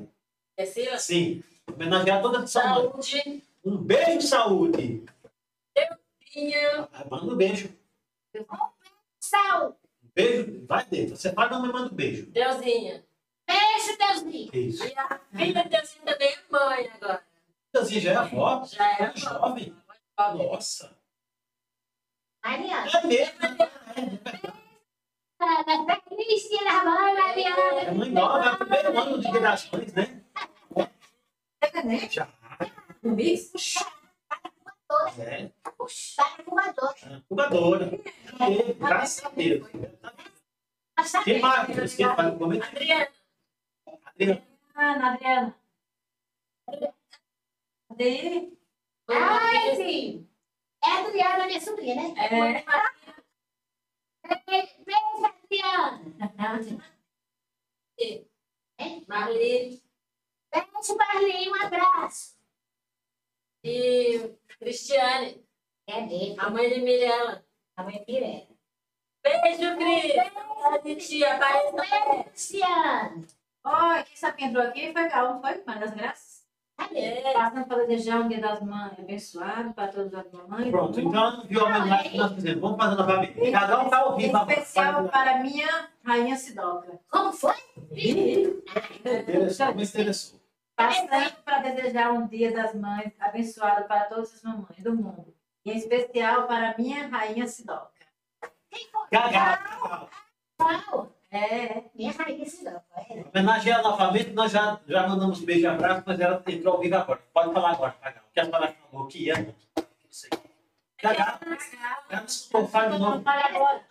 É Sila? Sim. Homenagear suas mães. Saúde. Um beijo, saúde. Pinha. Ah, Manda um beijo. Um beijo, vai dentro. Você não me manda um beijo. Deusinha. Beijo, Deusinho. Isso. E a filha de Deusinha também é mãe agora. Assim, já é avó. Já é É avó. jovem. Nossa. Mariana. É mesmo. Cristina da mãe, É Mariana. mãe nova, é o primeiro ano de gerações, né? Nem Já. um mix. É. Puxa, tá fumador. Incubadora. É, Graças a Deus. Quem mais? Você fala comigo? Adriana. Adriana. Ana, Adriana. Cadê? Ai, sim. É a Adriana, minha sobrinha, né? É. Beijo, Adriana. Marli. Beijo, Marli. Um abraço. E Cristiane. É dele. A mãe de Mirella. A mãe Mirella. Beijo, Cris. Tia, aparece também. Cristiano. Ó, quem sabe quem entrou aqui foi Carol, não foi? Mãe das Graças. É. Passando para desejar um dia das mães abençoado para todas as mamães. Pronto, então viu a homenagem que nós fizemos. Vamos fazer novamente. Cada um está. Em especial para minha rainha Sidoca. Como foi? Interessou, me interessou. Passando para desejar um dia das mães abençoado para todas as mamães do mundo. E em especial para minha rainha Sidoca. Gaga. Qual? É, Minha rainha Sidoca. É. Homenagear ela novamente, nós já, já mandamos um beijo e abraço, mas ela entrou ao vivo agora. Pode falar agora, Gaga. O que a senhora falou que ia? Não sei. Gaga, fala. Fala agora.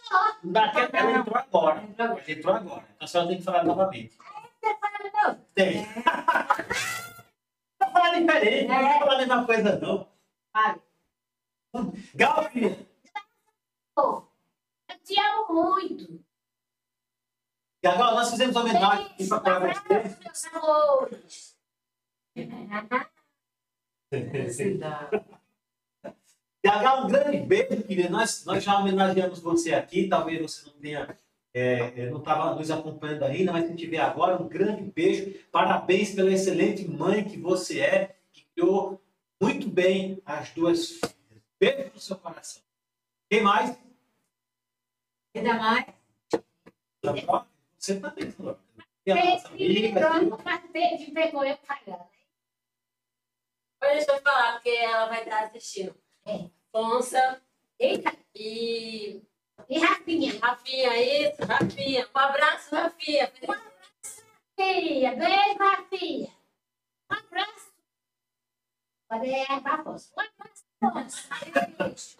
Daquela ela entrou agora. entrou agora. Ela entrou agora. Então a senhora tem que falar novamente. Fala de novo. Tem. Não falar diferente, não vai falar a mesma coisa, não. Fale. Gal, filha. Eu te amo muito. Gagal, nós fizemos homenagem aqui para vocês. meus amores. Gagal, um grande beijo, querida. Nós, nós já homenageamos você aqui. Talvez você não tenha, é, não estava nos acompanhando ainda, mas se tiver agora, um grande beijo. Parabéns pela excelente mãe que você é, que criou muito bem as duas filhas. Beijo no seu coração. Quem mais? Ainda mais. Você também, Flor. Beijo pegou eu. Depois deixa eu falar, porque ela vai estar assistindo. É. Fonsa Eita, e e Rafinha. Rafinha, isso, Rafinha. Um abraço, Rafinha. Rafinha, beijo, Rafinha. Um abraço. Pode ir para a força. Um abraço.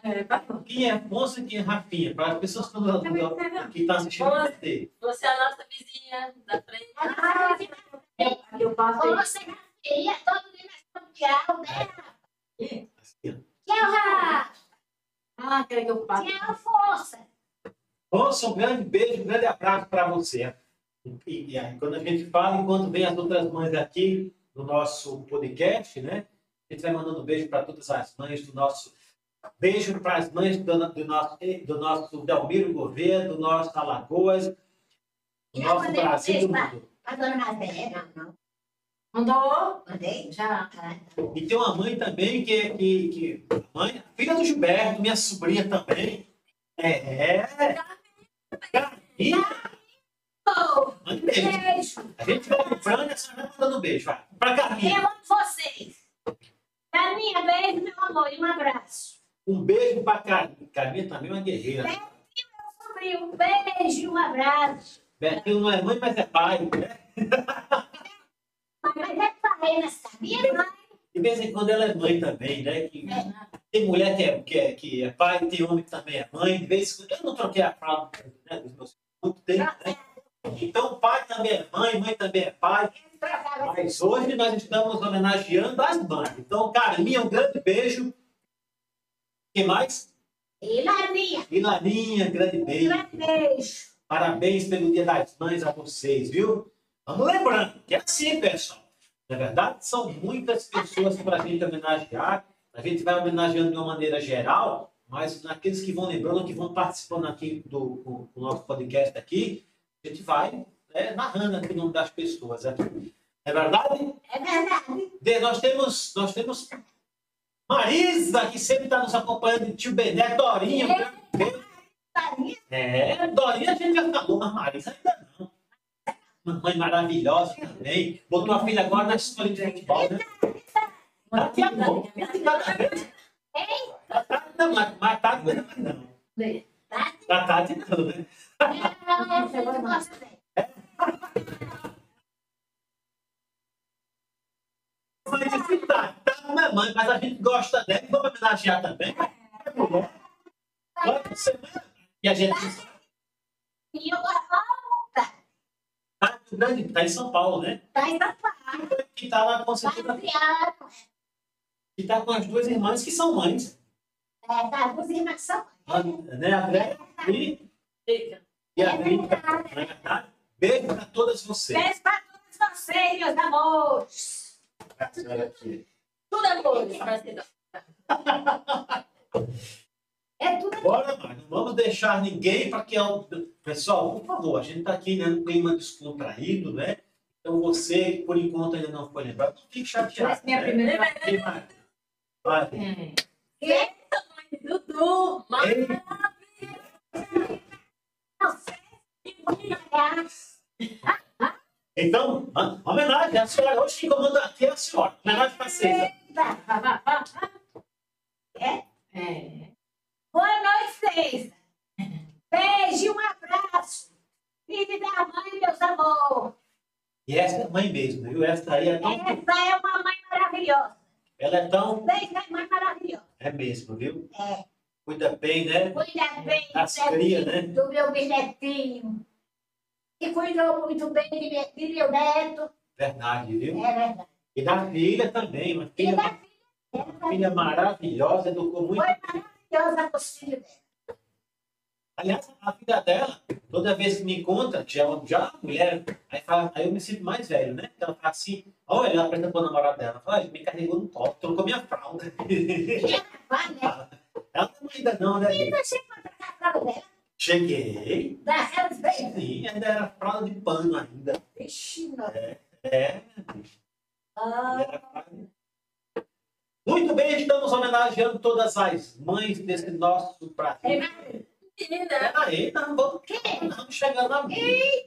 É. Quem é Afonso e quem é Rafinha? Para as pessoas que estão que estão assistindo o PT. Você é a nossa vizinha da frente. Ah, Aqui eu passo você queria todo dia nós vamos tirar o dela. Assim, ó. Tchau, Rafa. Ah, quer que eu passe? Tchau, força. Afonso, um grande beijo, um grande abraço para você. E, e aí, quando a gente fala, enquanto vem as outras mães aqui no nosso podcast, né? A gente vai mandando beijo para todas as mães do nosso. Beijo para as mães do, do nosso, do nosso Delmiro Gouveia, do nosso Alagoas, do Já nosso mandei Brasil beijo do mundo. A dona Nazaré, não, não. Mandou? Mandei? Já. Ah, E tem uma mãe também que, que, que mãe, filha do Gilberto, minha sobrinha também. É. é. Carminha, manda beijo. beijo. A gente vai comprando e a senhora vai mandando beijo. Vai. Pra Carminha. Eu amo vocês. Carinha, beijo, meu amor, e um abraço. Um beijo pra Carminha. Carminha também é uma guerreira. Meu sobrinho, um beijo e um abraço. Betinho não é mãe, mas é pai. Né? Mas é pai nessa minha mãe. De vez em quando ela é mãe também, né? Que, tem mulher que é, que, é, que é pai, tem homem que também é mãe. De vez em quando, eu não troquei a fralda né, dos meus muito tempo, né? Então, pai também é mãe, mãe também é pai. Mas hoje nós estamos homenageando as mães. Então, Carminha, um grande beijo. Quem mais? E Laninha, E Laninha, grande um beijo. grande beijo. Parabéns pelo Dia das Mães a vocês, viu? Vamos lembrando que é assim, pessoal. Na verdade, são muitas pessoas para a gente homenagear. A gente vai homenageando de uma maneira geral, mas naqueles que vão lembrando, que vão participando aqui do, do- do nosso podcast aqui, a gente vai né, narrando aqui o nome das pessoas aqui. É verdade? É verdade. De- nós temos, nós temos Marisa, que sempre está nos acompanhando, tio Bené, Dorinha. Laninha, É, Dorinha a gente já falou, mas Marisa ainda não. Uma mãe maravilhosa também. Botou a filha agora na escola de futebol, né? Daqui a pouco. Cada vez. Tá tarde não, mas não é mais não. tá? Tá tarde não, né? É. Mas assim, tá, tá com minha mãe, mas a gente gosta dela e vamos homenagear também. Ser, né? E a gente E eu gosto tá tá em São Paulo, né? tá em São Paulo. Que tá lá com Tá certeza. Que tá com as duas irmãs que são mães. É, tá duas irmãs que são A- Né, André e, e a É Drica. verdade. Não é verdade? Beijo para todas vocês. Beijo pra todos vocês, meus amores. A aqui. Tudo amor, Francisco. É tudo Bora, mas não vamos deixar ninguém para que. ao- Pessoal, por favor, a gente está aqui né, no clima descontraído, né? Então você, por enquanto ainda não foi lembrado, não fique chateado. Essa é minha né? primeira Vai, vai. Vai. É. Dudu, Ei, Então, homenagem à senhora. Hoje quem comanda aqui é a senhora. Homenagem para vocês. É? É. Boa noite, César. Beijo e um abraço. Filho da mãe, meus amores. E essa é a mãe mesmo, viu? Essa aí é tão. Essa é uma mãe maravilhosa. Ela é tão. Beijo é mãe maravilhosa. É mesmo, viu? É. Cuida bem, né? Cuida bem As crias, né? do meu bisnetinho. E cuidou muito bem de meu, de meu neto. Verdade, viu? É verdade. E da filha também, uma E filha, da filha. uma filha maravilhosa, educou muito. Foi maravilhosa com os filhos dela. Aliás, a filha dela, toda vez que me encontra, já, é uma- já é uma mulher, aí, fala, aí eu me sinto mais velho, né? Então ela fala assim, olha, ela apresenta pro namorado dela, fala, "Ai, me carregou no colo, trocou minha fralda. Ela vai, né? ela não ainda não, né? E você encontra a fralda dela? Cheguei, Daquelas vezes. sim, ainda era fralda de pano ainda. Vixe, não. É, Ah, era fralda. Muito bem, estamos homenageando todas as mães desse nosso Brasil. é menina. Peraí, não vamos, não vamos chegar na E,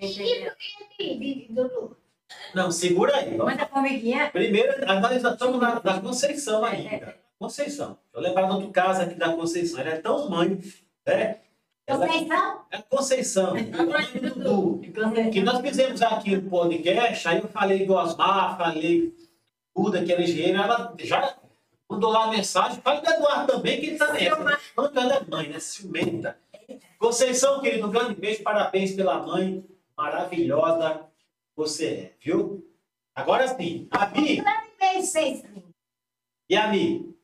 e, e, Dudu? Não, segura aí. vamos Manda formiguinha. Primeiro, nós estamos na, na Conceição ainda. Conceição. Deixa eu lembrar do outro caso aqui da Conceição. Ela é tão mãe, né? Ela Conceição? é a Conceição, a Dudu. Que nós fizemos aqui no podcast, aí eu falei do Osmar, falei Buda, que era engenheiro, ela já. Mandou lá a mensagem. Fala do Eduardo também, que ele tá nessa. né? Falando da mãe, né? Ciumenta. Conceição, querido, um grande beijo. Parabéns pela mãe maravilhosa você é, viu? Agora sim, a Mi. Beijo, vocês. E a Mi?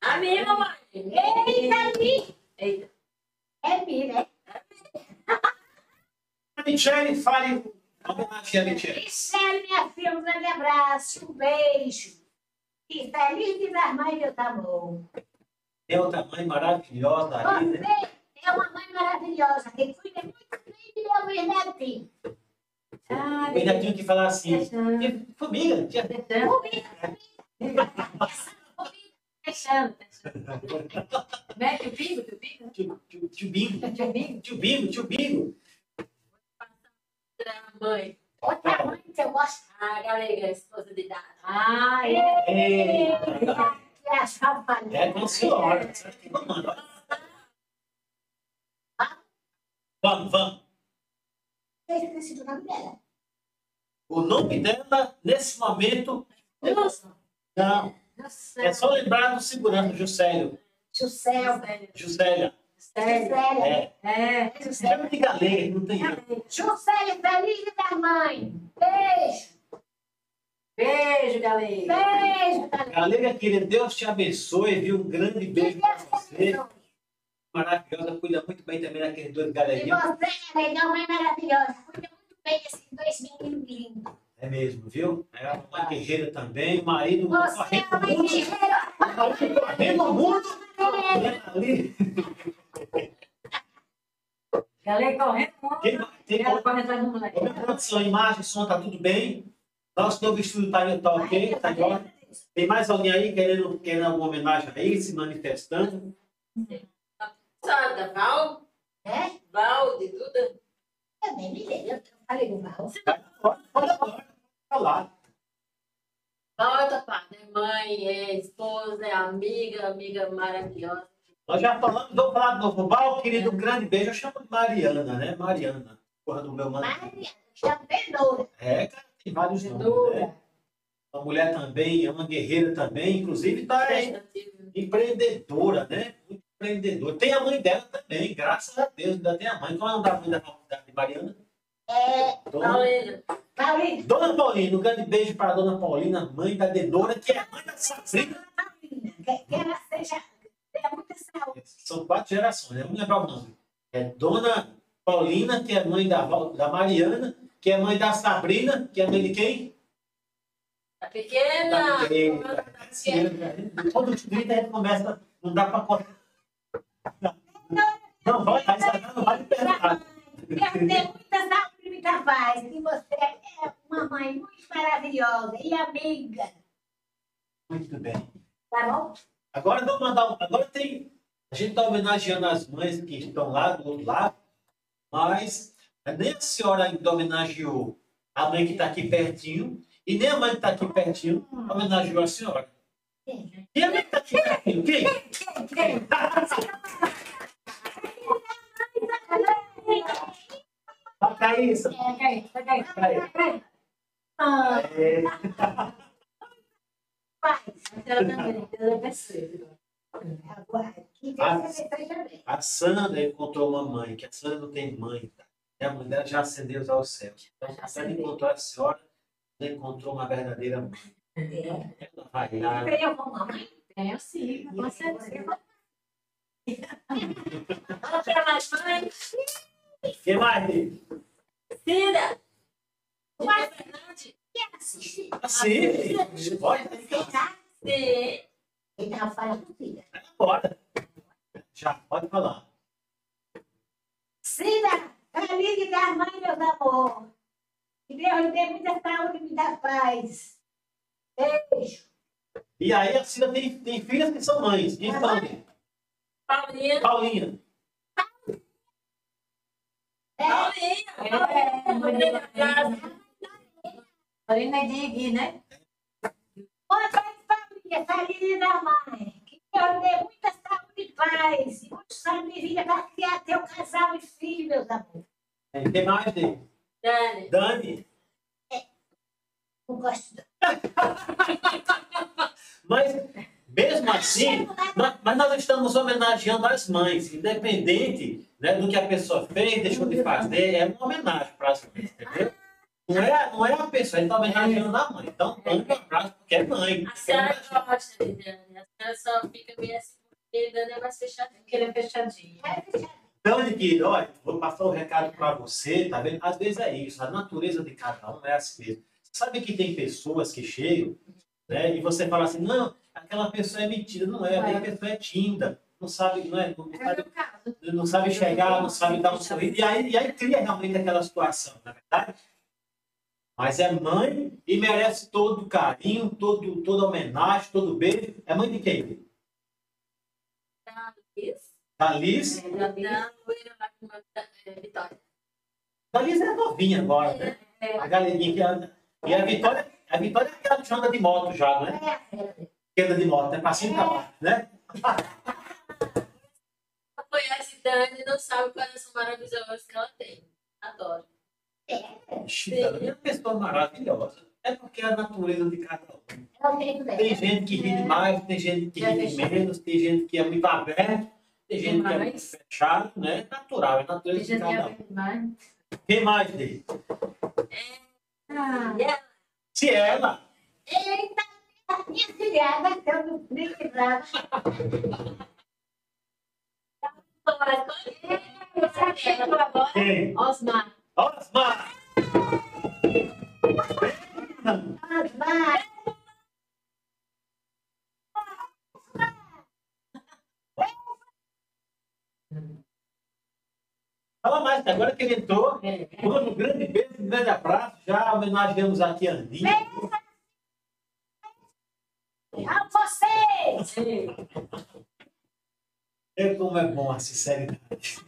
A minha mamãe. Eita, Mi. Eita. É Mi, né? A Michele, fale. Homenagem a Michele. Michelle, minha filha, um grande abraço, um beijo. E feliz dia das mães, meu amor. É outra mãe maravilhosa né? Você é uma mãe maravilhosa, que cuida muito bem de meu netinho. Ah, Eu ainda tinha que falar assim. "Tia, Família, tia. Deixando. Deixando. Mete o bingo, teu bingo? Tio, tio, tio Bingo. Teu bingo? Tio Bingo, tio Bingo. A mãe. Outra mãe que eu gosto. A galega, esposa de Dada. Ah, é. É, Que é a champanhe. é com a senhora. Vamos, vamos. Eu esqueci do nome dela. O nome dela, nesse momento, Nossa. não. Nossa. É só lembrar do segurança, Juscelio. Juscel. Juscelia. Sério. Juscelia. É. É. Chama de não tem erro. Juscelia, feliz dia das mães. Beijo. Beijo, galera. Beijo, galera. Galega, querida, Deus te abençoe, viu? Um grande beijo pra você. Maravilhosa, cuida muito bem também daqueles dois E galeguinhos. você, legal, mãe maravilhosa. Cuida muito bem desses dois meninos lindos. É mesmo, viu? É uma mãe guerreira também, o marido Você é correndo uma mãe guerreira. O marido correndo muito. Ali. Galera correndo. Tem, tem, Ela corre atrás do moleque. Como é produção, imagem, som, tá tudo bem? Nosso novo estúdio tá, tá ok? Tá igual? Tem mais alguém aí querendo, querendo alguma homenagem aí, se manifestando? Santa, Val? É? Val de Duda? Eu nem me lembro. Eu falei do mal. Pode. Falar. Val é parte. É mãe, é esposa, é amiga, amiga maravilhosa. Nós já falamos, vou falar de novo. Val, querido, um grande beijo. Eu chamo de Mariana, né? Mariana. Porra do meu mano. Maria, chama. É, cara, tem vários nomes, né? Uma mulher também, é uma guerreira também, inclusive tá aí, empreendedora, né? Muito empreendedora. Tem a mãe dela também, graças a Deus, ainda tem a mãe. Qual é o nome da mãe da faculdade de Mariana? É, Dona, Paulina. Paulina. Dona Paulina, um grande beijo para a Dona Paulina, mãe da Denora, que é a mãe da. Paulina. Que, que ela seja, saúde. São quatro gerações, né? Vamos lembrar o nome. É Dona Paulina, que é mãe da, da Mariana, que é mãe da Sabrina, que é mãe de quem? A pequena. Da pequena. Todo dia a gente começa, não dá para cortar. Não, vai, vai, vai, não vai perguntar. Deus dê muita saúde e. Que você é uma mãe muito maravilhosa e amiga. Muito bem. Tá bom? Agora vamos mandar. um- Agora tem. A gente está homenageando as mães que estão lá do outro lado, mas nem a senhora ainda homenageou a mãe que está aqui pertinho, e nem a mãe que está aqui pertinho homenageou a senhora. E a mãe que está aqui pertinho? Quem? Quem? Toca isso. Pega aí, pega paz. Ela também, ela percebe. Agora, que a Sandra encontrou uma mãe, que a Sandra não tem mãe. Tá? E a mãe dela já ascendeu aos céus. Então, a Sandra encontrou a senhora, ela encontrou uma verdadeira mãe. É. Ela vai lá. Tem alguma mãe? Tenho sim, com certeza. Outra mais mãe. Quem mais? Cida. Mas- Cida Fernandes. Quer assistir? Assim, pode? Sim. Ele tava falando filha. Bora. Já, pode falar. Cida, feliz dia das mães, meus amor. Que Deus lhe dê muita saúde e muita paz. Beijo. E aí a Cida tem, tem filhas que são mães. Quem Ah. fala? Paulinha. Paulinha. É, Paulinha. Paulinha. Paulinha. Marina Dig, né? boa noite, família. Dia das mães. Que lhe dê muita saúde e paz. E muitos anos de vida para criar teu casal e filho, meus amores. É, Quem mais tem? Dani. Dani. Não gosto de... Mas mesmo assim, mas nós estamos homenageando as mães, independente né, do que a pessoa fez, deixou de fazer, é uma homenagem para as mães, entendeu? Não é, não é a pessoa, ele está homenageando a mãe. Então, mande um abraço, porque é mãe. A senhora gosta de Dani. A senhora só fica meio assim porque Dani é mais fechadinha. Porque ele é fechadinho. Então, Niquita, olha, vou passar um recado para você, tá vendo? Às vezes é isso, a natureza de cada um é assim mesmo. Você sabe que tem pessoas que chegam, né, e você fala assim, não, aquela pessoa é mentira, não é, aquela pessoa é tímida, não sabe, não é, não É sabe, não sabe chegar, não sabe dar um sorriso, e aí, e aí cria realmente aquela situação, não é verdade? Mas é mãe e merece todo o carinho, todo, toda homenagem, todo beijo. É mãe de quem? Tá, Isso. Da Liz. É, Da da a é, Vitória. Da Liz é novinha agora, né? É. A galerinha que anda. E a Vitória, a Vitória é aquela que anda de moto já, não é? Que anda de moto, né? Pra cima e pra baixo, né? Não conhece Dani não sabe quais são maravilhosas que ela tem. Adoro. Ela é uma pessoa maravilhosa. É porque é a natureza de cada um. É Tem gente que ri demais, tem gente que ri menos, tem gente que é muito aberto, tem gente que é muito mais. fechado, né? Natural, é a natureza de cada um. é. Quem mais dele? Ah? Se ela. Eita, minha filhada. Sabe quem chegou agora? Quem? Osmar. Osmar! Fala mais, que agora que ele entrou, manda um grande beijo, um grande abraço. Já homenageamos aqui a Andinha. a vocês! É como é bom a sinceridade.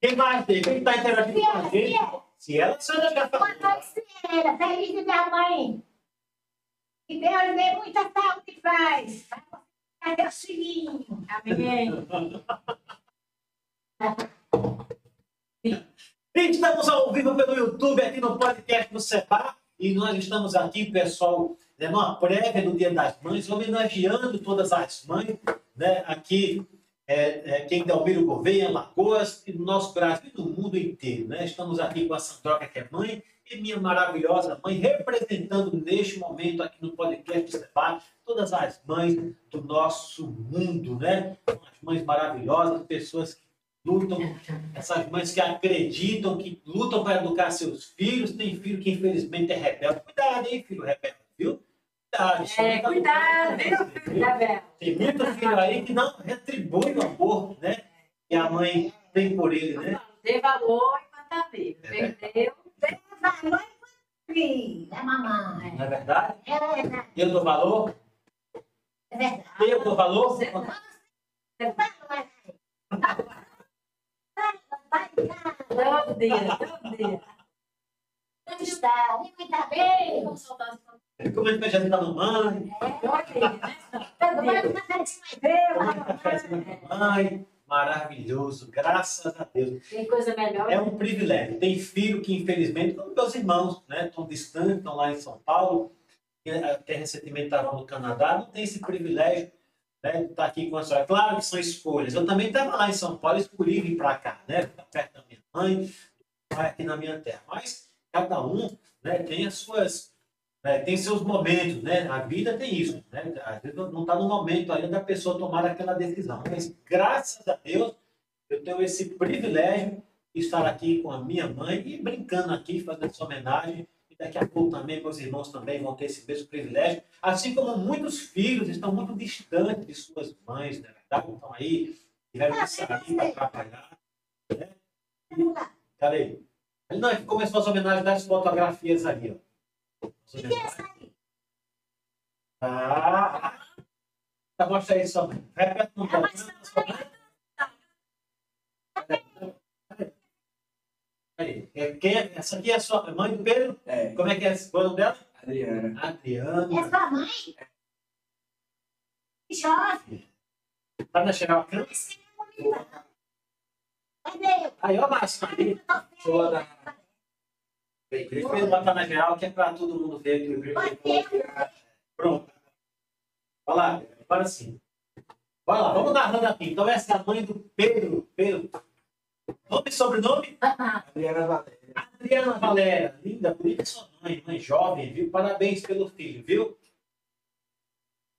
Quem mais tem? Quem está interagindo com a gente? Se ela, a senhora já Boa falou. noite, Ciela. Feliz dia da mãe. Que Deus dê muita saúde e paz. Ficar teu filhinho. Amém. Gente, estamos ao vivo pelo YouTube, aqui no podcast do Separ. E nós estamos aqui, pessoal, né, numa prévia do Dia das Mães, homenageando todas as mães, né, aqui, é, é, quem Delmiro Gouveia, Lagoas, e no nosso Brasil e no mundo inteiro. Né? Estamos aqui com a Sandroca, que é mãe, e minha maravilhosa mãe, representando neste momento aqui no podcast Separ, todas as mães do nosso mundo, né? As mães maravilhosas, pessoas que lutam essas mães que acreditam, que lutam para educar seus filhos, tem filho que infelizmente é rebelde. Cuidado, hein, filho rebelde, viu? É, tá cuidado, viu, Bela? Tem muito filho aí que não retribui o amor, né? Que a mãe tem por ele, né? Dê valor enquanto tá vivo. Perdeu. Valor filho da mamãe. Não é verdade? É verdade. Eu dou valor? É verdade. Eu dou valor? Você Valor. Vai cá. Todo dia, todo dia. Como está? Me cuida bem. Vamos soltar as Como ele feijão da mamãe, da mamãe. Maravilhoso, graças a Deus. Tem coisa melhor. É um privilégio. Tem filho que, infelizmente, como meus irmãos, né, estão distantes, estão lá em São Paulo, que até recentemente estavam no Canadá, não tem esse privilégio né, de estar aqui com a senhora. Claro que são escolhas. Eu também estava lá em São Paulo, escolhi vir para cá, né, perto da minha mãe, aqui na minha terra. Mas cada um né, tem as suas. Né, tem seus momentos, né? A vida tem isso, né? Às vezes não está no momento ainda da pessoa tomar aquela decisão. Mas graças a Deus eu tenho esse privilégio de estar aqui com a minha mãe e brincando aqui, fazendo essa homenagem. E daqui a pouco também meus irmãos também vão ter esse mesmo privilégio. Assim como muitos filhos estão muito distantes de suas mães, né? verdade? Estão aí, tiveram que sair para trabalhar. Né? Cadê? Não, começou as homenagens das fotografias ali, ó. As homenagens. Ah! Tá, mostra aí sua mãe. Repete no telefone da sua mãe. Aí, é, quem é, essa aqui é a sua mãe do Pedro? É, Como é que é o nome dela? Adriana. Adriana. É sua mãe? Jovem. Tá na? Você é bonita. Cadê? Aí, ó, Márcio. aí. Deixa eu botar na geral, que é pra todo mundo ver aqui o vídeo. Pronto. Vai lá, agora sim. Vai lá, vamos narrando aqui. Então, essa é a mãe do Pedro. Pedro. Nome e sobrenome? Adriana Valéria. Adriana Valéria. Linda, bonita sua mãe. Mãe jovem, viu? Parabéns pelo filho, viu?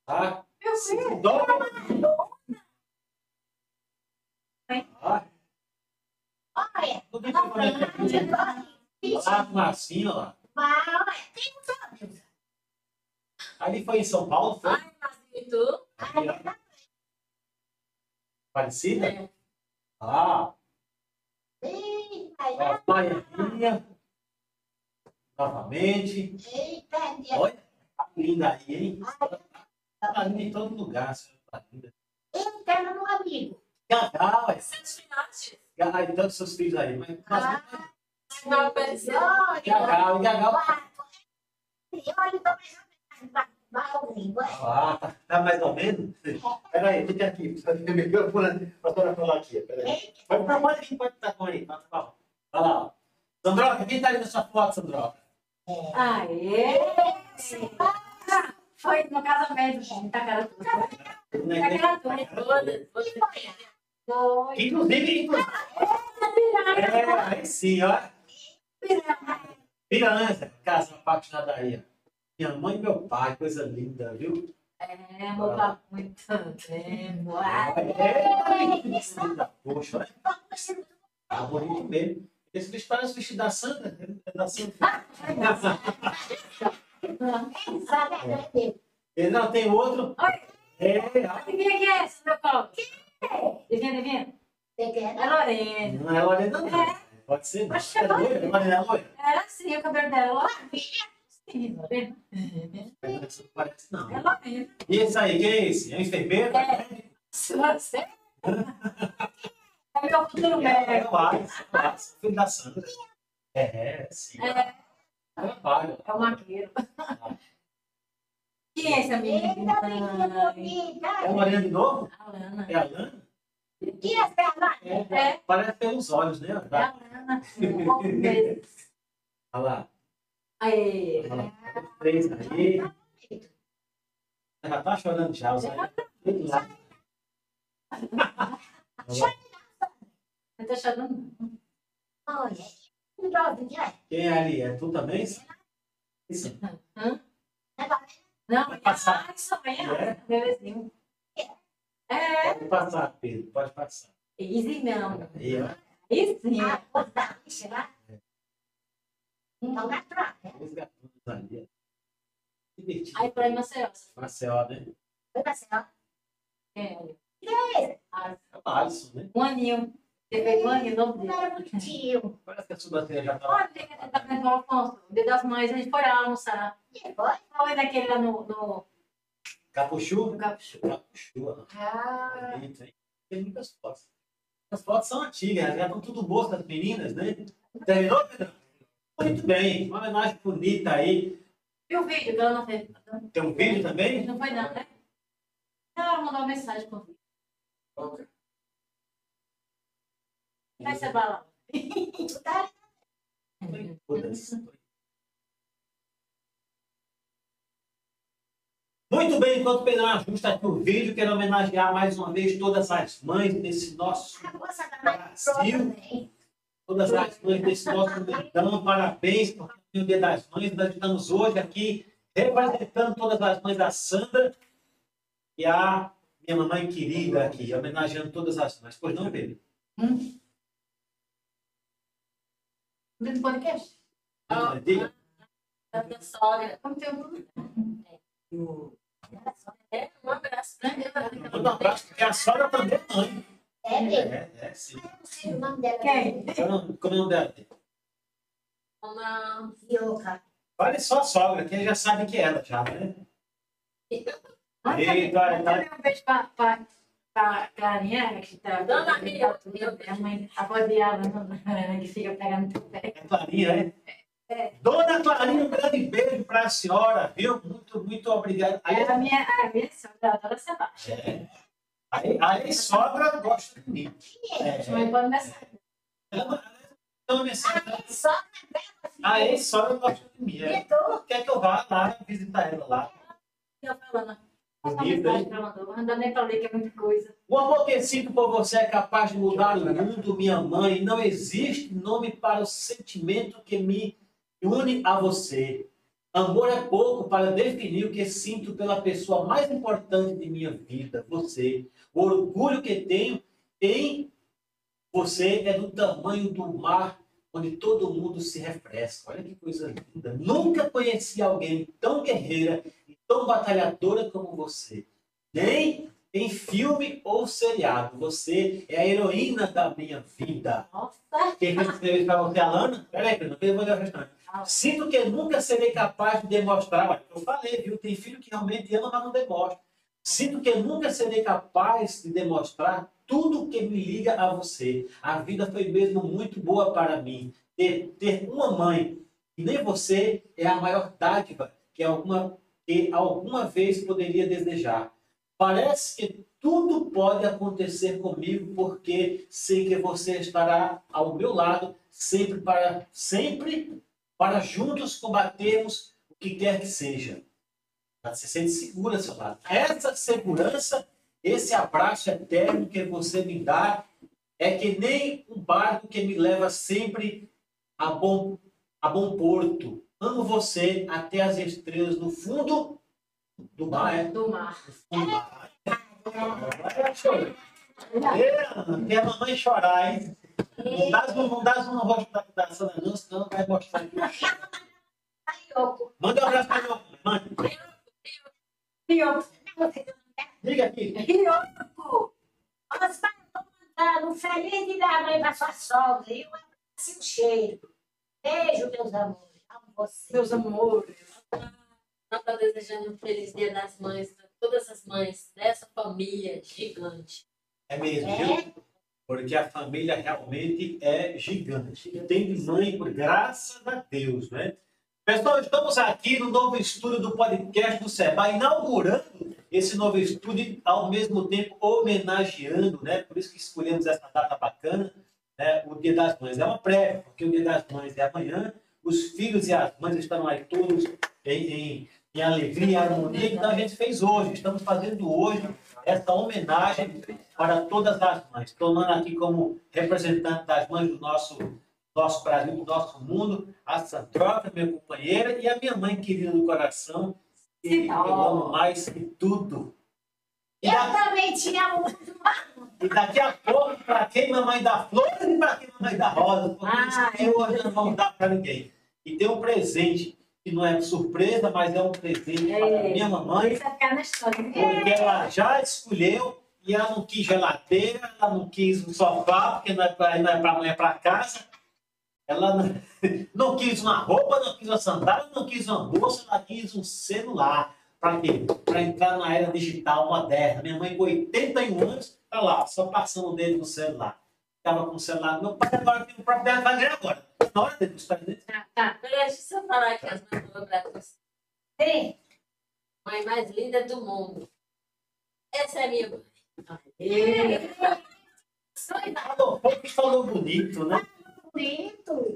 Tá? Meu filho. dobra. Ah, Olha, Lá, lá. Mas, tem um sonho. Ali foi em São Paulo, foi? Ai, e tu? Aparecida? É. Ah, Ih, ó, vai, Baianinha. Novamente. Eita. Olha, tá linda aí, hein? Tá linda em todo lugar, senhora. Tá linda. Eita, meu amigo. Gagal, é. Seus filhotes. Gagal, e tantos seus filhos aí. Mas, mas, Não apareceu. Olha, Gagal, Gagal. Ah, tá, tá mais ou menos? Peraí, fica aqui. O microfone pra senhora falar aqui. Peraí. Pode, pode, pode vir, pode estar com aí. Tá, bom. Vai lá. ó. Sandroca, quem tá ali na sua foto, Sandroca? Aê! Foi no casamento, gente. Tá cara. Você Foi. Inclusive, inclusive. É, aí sim, ó. Piranha, casa apaixonada aí. ó. Minha mãe e meu pai, coisa linda, viu? É, amor, tá muito tempo. Ah, É, linda. Poxa, olha. Tá bonito mesmo. Esse bicho parece o vestido da Sandra. É da Sandra. E não, tem outro. É. Adivinha quem é esse, meu colo? Adivinha, adivinha? É Lorena. não é Lorena, não. Pode ser. não. Oxe, É loira? Lorena é loira? Era assim o cabelo dela. Sim, Lorena. Não parece, não. É Lorena. E esse aí, quem é esse? É um enfermeiro? Se você... É meu futuro É, médico. eu acho, eu acho. Filho da Sandra. É, sim. É, Trabalho. é o maqueiro. Quem é esse amigo? É a Lorena de novo? A Lana. É a Lana? É. É, parece pelos olhos, né? É a deles. Olha lá. Aí. Olha lá. Três aí. Já tá chorando já, os. Olha lá. Não tá chorando? Quem é ali? É tu também? Isso. Não, Vai passar. Ah, isso É? É, Pode passar, Pedro. Pode passar. easy não. Aí, ó. Isso sim. Então, na troca. Os gatunos ali. ó. Divertido. Aí pra Maceió. Maceió, né? Foi céu. É, Ah, É o Alisson, né? um aninho. Você fez um aninho novo Não era dele. bonitinho. Parece que a sobrancelha já tá. Olha, dia que tá vendo o Alfonso, o dia das mães, a gente foi lá almoçar. E foi? Foi naquele lá no, no, Capuchu? Capuchu. Capuchu. Ah, Bonito, hein? Tem muitas fotos. As fotos são antigas, já estão tudo boas das meninas, né? Terminou, Pedro? Muito bem, uma homenagem bonita aí. E o vídeo? Tem um vídeo também? Não foi não, né? Ela mandou uma mensagem o vídeo. Vai ser tá Todas. Muito bem, enquanto o Pedro ajusta aqui o vídeo, quero homenagear mais uma vez todas as mães desse nosso mais Brasil. todas as mães desse nosso mundão, parabéns, porque é o Dia das Mães, nós estamos hoje aqui representando todas as mães da Sandra e a minha mamãe querida aqui, homenageando todas as mães. Pois não, Pedro? Vídeo podcast? Diga. da minha sogra. Como tem um... É, um abraço pra ela. Manda um abraço, porque a sogra também é mãe. É mesmo. É, é, sim. O nome dela. Quem? Como é o nome dela? Uma... Fioca. Vale só a sogra, que já sabe que é ela, já, né? Eita, Eita, Também um beijo pra, pra, pra Clarinha, que tá... Dona Ria. A mãe, a avó de Alan, que fica pegando no pé. É Clarinha, é? Dona Clarinha, um grande beijo para a senhora, viu? Muito, muito obrigado. Aí, É a minha, a minha sogra adora Sebastião. é. aí, aí sogra gosta de mim. É. Mãe pode. Ela A ex-sogra gosta de mim. É. gritou. Quer que eu vá lá visitar ela lá? Eu falando, hein? pra mandar. Não dá nem pra ler, que é muita coisa. O amor que sinto por você é capaz de mudar o mundo, minha mãe. Não existe nome para o sentimento que me une a você. Amor é pouco para definir o que sinto pela pessoa mais importante de minha vida, você. O orgulho que tenho em você é do tamanho do mar onde todo mundo se refresca. Olha que coisa linda. Nunca conheci alguém tão guerreira e tão batalhadora como você. Nem em filme ou seriado. Você é a heroína da minha vida. Nossa! Quem fez escrever para você, Alana? Peraí, não ler o restante. Sinto que nunca serei capaz de demonstrar. Eu falei, viu? Tem filho que realmente ama, mas não demonstra. Sinto que nunca serei capaz de demonstrar tudo que me liga a você. A vida foi mesmo muito boa para mim. Ter, ter uma mãe, e nem você, é a maior dádiva que alguma, que alguma vez poderia desejar. Parece que tudo pode acontecer comigo porque sei que você estará ao meu lado sempre para sempre para juntos combatermos o que quer que seja. Você se sente segura seu lado. Essa segurança, esse abraço eterno que você me dá, é que nem um barco que me leva sempre a bom, a bom porto. Amo você até as estrelas no fundo do mar. É? Do mar. Do mar. É, Tem a mamãe chorar, hein? Não dá, não dá no rosto da, da Sandra, não, senão vai mostrar aqui. Manda um abraço pra meu mãe. Rio, Liga aqui. Rio. Osmar, eu tô mandando um feliz dia da mãe pra sua sogra e um abraço e um cheiro. Beijo, meus amores. Amo vocês. Meus amores. Nós estamos desejando um feliz dia das mães para todas as mães dessa família gigante. É mesmo, É? viu? Porque a família realmente é gigante. Tem de mãe, por graças a Deus, né? Pessoal, estamos aqui no novo estúdio do podcast do Seba, inaugurando esse novo estúdio, ao mesmo tempo homenageando, né? Por isso que escolhemos essa data bacana, né? O Dia das Mães. É uma prévia, porque o Dia das Mães é amanhã. Os filhos e as mães estão aí todos em, em, em alegria e harmonia. Então a gente fez hoje, estamos fazendo hoje essa homenagem para todas as mães. Tomando aqui como representante das mães do nosso, nosso Brasil, do nosso mundo, a Sandroca, minha companheira, e a minha mãe querida do coração, que eu amo mais que tudo. E, Eu da- também te amo muito. e daqui a pouco, para quem mamãe dá flores e para quem mamãe dá rosa, porque Ah, isso hoje não vamos dar para ninguém. E tem um presente que não é surpresa, mas é um presente para É. minha mamãe, na história. porque ela já escolheu e ela não quis geladeira, ela não quis um sofá, porque não é para não é para mãe, é para casa. Ela não, não quis uma roupa, não quis uma sandália, não quis uma bolsa, ela quis um celular. Para quê? Para entrar na era digital moderna. Minha mãe com 81 anos, tá lá, só passando o dedo no celular. Estava com o celular do meu pai, agora tem o próprio dela, vai ganhar agora. Na hora dele, os presentes. Tá, tá. Peraí, deixa eu falar aqui as Brasil. Sim. Mãe mais linda do mundo. Essa é a minha mãe. E falou bonito, né? Bonito.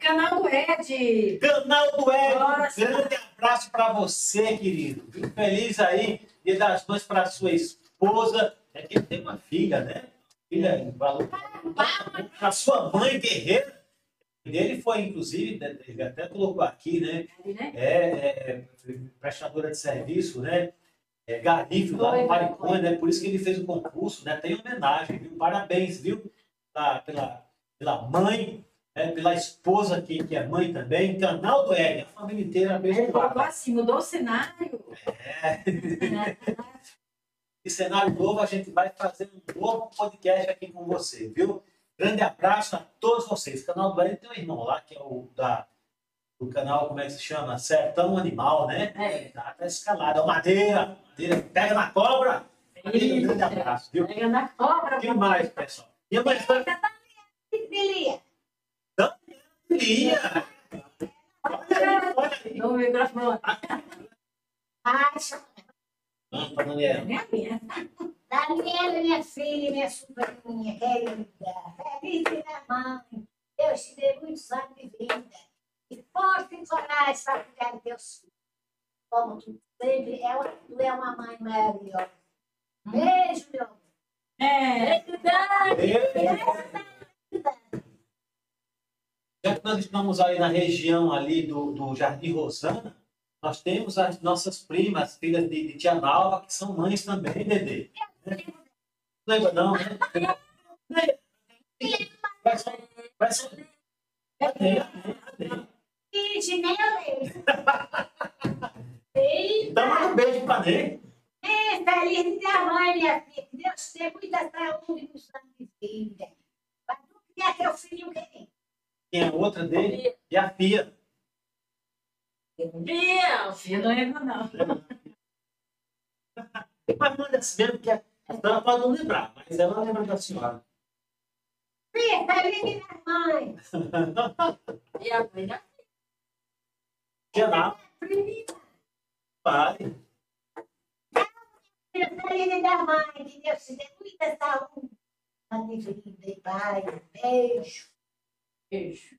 Canal do Ed. Canal do Ed, Nossa. um grande abraço para você, querido. Fico feliz aí, dia das mães para sua esposa. É que ele tem uma filha, né? Filha. A sua mãe guerreira. Ele foi, inclusive, né, ele até colocou aqui, né? né? É, é, prestadora de serviço, né? É, Garife, lá no foi, Maricona, né? Por isso que ele fez o concurso, né? Tem homenagem, viu? Parabéns, viu? Pela, pela, pela mãe, né? pela esposa que, que é mãe também. Canal do Ed, a família inteira Ele colocou assim, mudou o cenário. É. E cenário novo, a gente vai fazer um novo podcast aqui com você, viu? Grande abraço a todos vocês. Canal do Ed tem um irmão lá, que é o da, do canal, como é que se chama? Sertão Animal, né? É. Tá, tá escalado. É o Madeira. Madeira, pega na cobra. Madeira, um grande abraço, viu? Pega na cobra. O que mais, pessoal? E a mãe foi Filia. Lia. Olha aí, olha aí. No microfone. Vamos pra Daniela. Minha minha. Daniela, minha filha, minha sobrinha querida. Feliz da mãe. Deus te dê muitos anos de vida. E força e coragem para cuidar dos teus filhos. Como tu sempre. É uma, tu é uma mãe maravilhosa. Beijo, meu amor. É. Beijo, Dani. Já que nós estamos aí na região ali do, do Jardim Rosana, nós temos as nossas primas, filhas de, de Tia Nalva, que são mães também, Dedê. Não lembra não, né? Vai só, vai só. Cadê? Cadê? Nem eu manda um beijo pra Ney. é, feliz de a mãe, minha filha. Que Deus te muita saúde e sangue vida. Mas tu quer teu filho quem? Quem é outra dele? E a Fia. Bia. Eu não lembro, não. Mas manda assim mesmo, que a a senhora pode não lembrar, mas ela lembra da senhora. Filha, feliz de ter a mãe. E a mãe da Prima, pare. filha, feliz de ter a mãe. Que Deus te dê muita saúde. Sangue vida e paz. Beijo. Beijo.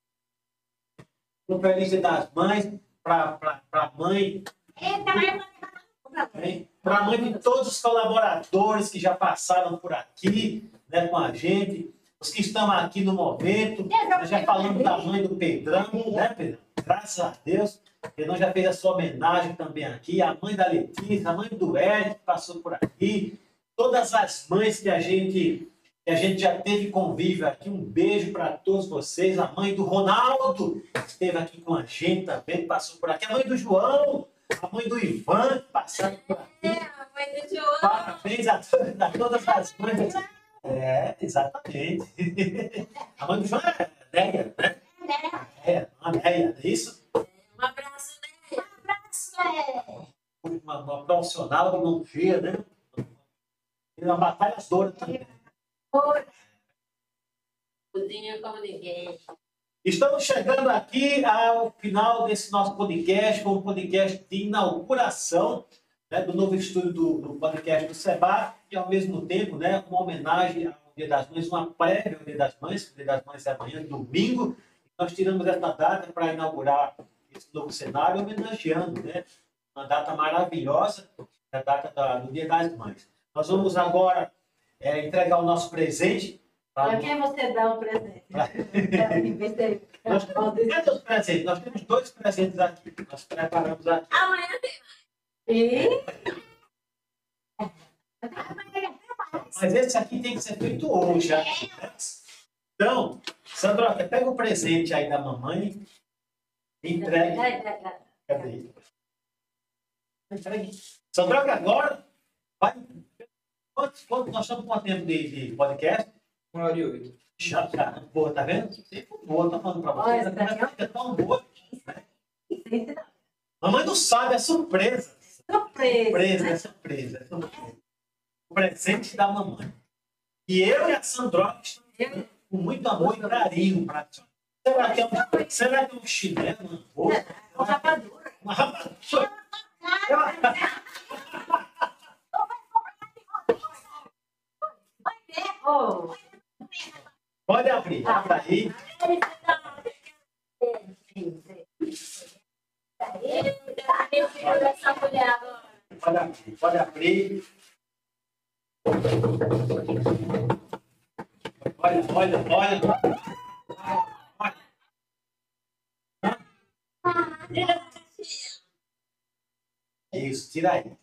Um feliz dia das mães, pra, pra mãe, né? pra mãe. De todos os colaboradores que já passaram por aqui, né, com a gente, os que estão aqui no momento, nós já falamos da mãe do Pedrão, né, Pedrão? Graças a Deus, Pedrão já fez a sua homenagem também aqui, a mãe da Letícia, a mãe do Ed, que passou por aqui, todas as mães que a gente que a gente já teve convívio aqui. Um beijo para todos vocês. A mãe do Ronaldo, que esteve aqui com a gente também, passou por aqui. A mãe do João, a mãe do Ivan, que passaram por aqui. É, a mãe do João. Parabéns a, to- a todas as mães. É, exatamente. A mãe do João é Neia, né? É, a não é isso? Um abraço, né? É. Uma, uma profissional de mão cheia, né? E uma batalhadora também. Como. Estamos chegando aqui ao final desse nosso podcast, com o podcast de inauguração né, do novo estúdio do, do podcast do Seba, e ao mesmo tempo né, uma homenagem ao Dia das Mães, uma prévia ao Dia das Mães, o Dia das Mães é amanhã, domingo. Nós tiramos essa data para inaugurar esse novo cenário, homenageando né, uma data maravilhosa, a data da- do Dia das Mães. Nós vamos agora é, entregar o nosso presente. para Pra quem você dá um presente? Nós, cadê os presentes? Nós temos dois presentes aqui. Nós preparamos aqui. Amanhã tem E Mas esse aqui tem que ser feito hoje. já. Então, Sandroca, pega o presente aí da mamãe. Entregue. Cadê? Entregue. Sandroca, agora. Vai. Quanto, quanto, nós estamos com quanto tempo de, de podcast? Uma hora e oito. Já, já. Boa, tá vendo? Sempre boa, tô falando pra vocês. A Olha, conversa fica tão boa. Surpresa. Mamãe não sabe, é surpresa. Surpresa, né? é surpresa, é surpresa. O presente da mamãe. E eu e a Sandroca estamos com muito amor e carinho para ti. Será que é um, será que é um chinelo, uma roupa, Com rapadura. uma rapadura? Oh, Pode abrir, aí. essa mulher agora. Pode abrir, pode abrir. Olha, olha, olha. Isso, tira aí.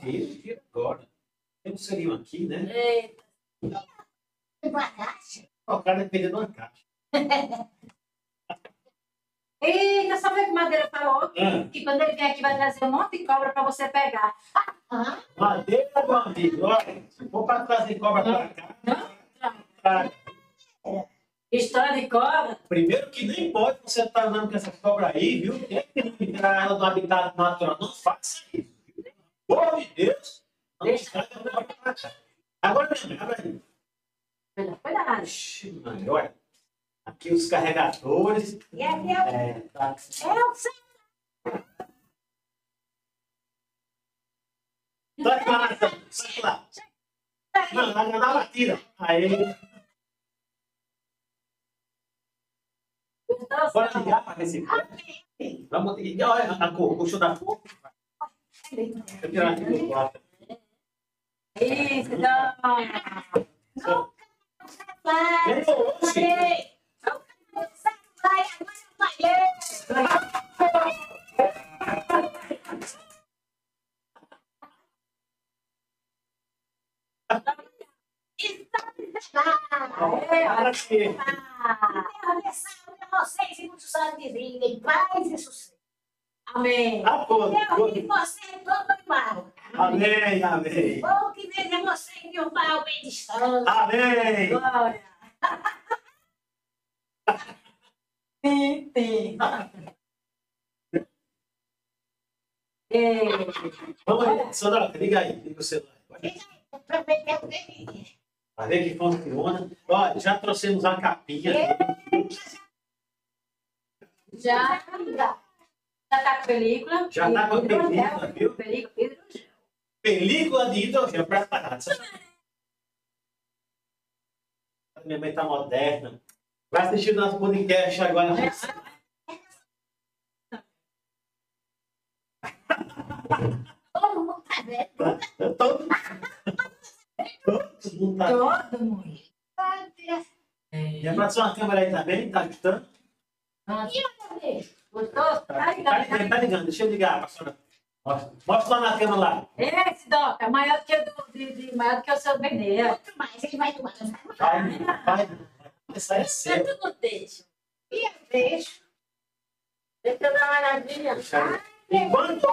Tira, tira agora. Tem um selinho aqui, né? Eita, O cara dependendo de uma caixa. Eita, sabe o que o Madeira falou? Ah, Que quando ele vem aqui vai trazer um monte de cobra para você pegar. madeira, meu amigo. Olha, se for para trazer cobra para cá, tá. História de cobra. primeiro que nem pode você estar andando com essa cobra aí, viu? Tem que tirar ela do habitat natural. Não faça isso. Pelo amor de Deus. Não estraga a cobra para cá. Agora mesmo, abre aí. Cuidado, cuidado. Ixi, mãe, olha. Aqui os carregadores. E aqui é o É, tá. Elsa. Sai pra lá, sai pra lá. Não, na, na batida. Aí, bora ligar para receber. Vamos ligar. Olha a cor, puxou da cor. Eu tirar aqui do quarto. Isso, então. Só- Vai, Ganhou hoje. vai. Agora. Para que de vocês e muitos anos de vida, em paz e sucesso. Amém. Ah, pô, Eu e você todo igual. Amém, amém. Bom que veja você e meu pai bem distante. Amém. Glória. Sim, sim. Ei, Vamos aí, Sandra, liga aí, liga o celular. Vai ver que funciona. Ó, já trouxemos a capinha. já, já tá com película. Já tá com Hidrogel, película, viu? Película, hidrogel. Película de hidrogel preparada. Minha mãe tá moderna. Vai assistir nosso podcast agora. Todo mundo tá vendo. Todo, todo mundo tá. Todo mundo. E a produção, a câmera aí tá bem? Tá ajustando? Gostou? Tá, Tá tá ligado? ligando, tá ligando. Deixa eu ligar, pastora. Mostra, mostra lá na câmera lá. Esse, Doc, é maior do que, o do, de, de, maior do que o seu Benê. Muito mais, ele vai tomar. Vai, vai. Essa é seu. Tanto no deixo. E eu. Deixa eu dar uma olhadinha. Enquanto,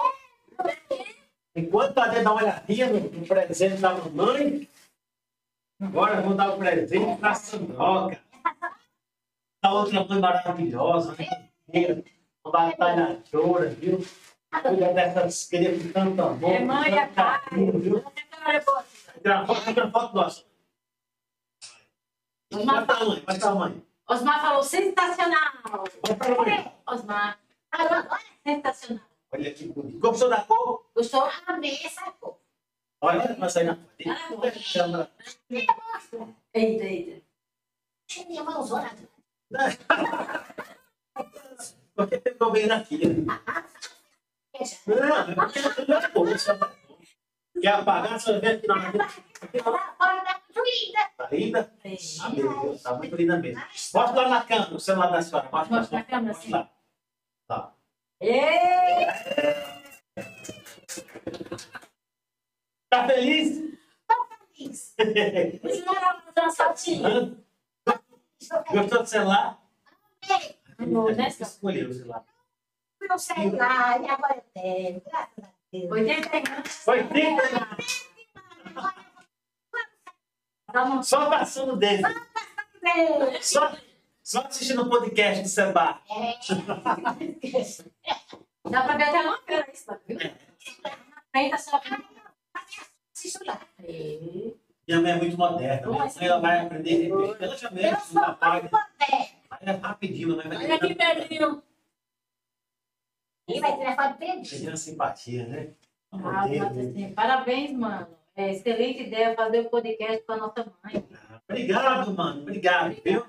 enquanto a gente dá uma olhadinha no, no presente da mamãe, agora vamos dar o presente para a Sandroca. A outra mãe maravilhosa, né? Uma batalhadora, viu? Cuida dessas crianças com tanto amor. É mãe, é pai. viu? Tira foto, tira foto nossa. Osmar, Mostra a mãe. Osmar falou sensacional. Mostra a mãe. Osmar, Agora, sensacional. Olha que bonito. Gostou da cor? Gostou? amei essa cor. Olha, vai sair na foto. Eita, eita. Tinha minha mãozona. Porque bem na filha. Não, não isso é bom. Quer apagar, vê aqui na linda. Tá linda? Deus, tá muito linda mesmo. Mostra lá na câmera, o celular da senhora. Mostra na mostra lá. Tá. Ei! Tá feliz? Isso. Vamos lá fazer uma fotinha. Hã? Estou Gostou do celular? feliz. Amor, né, Escolheu o celular. Meu celular, e agora eu tenho. Graças a Deus. 80 anos. Foi 30 Dá uma só passando dele. Só, só assistindo o podcast do celular. É. Dá pra ver até uma câmera isso, viu? Frente, só. Lá. Ei. Minha mãe é muito moderna. Minha mãe ela vai aprender. Ela já Eu mexe sou no papai. muito moderna. É rapidinho, mas Olha aqui, Pedrinho. E vai tirar foto dele. Tem simpatia, né? Ah, assim, parabéns, mano. É excelente ideia fazer o podcast com a nossa mãe. Obrigado, mano. Obrigado, viu?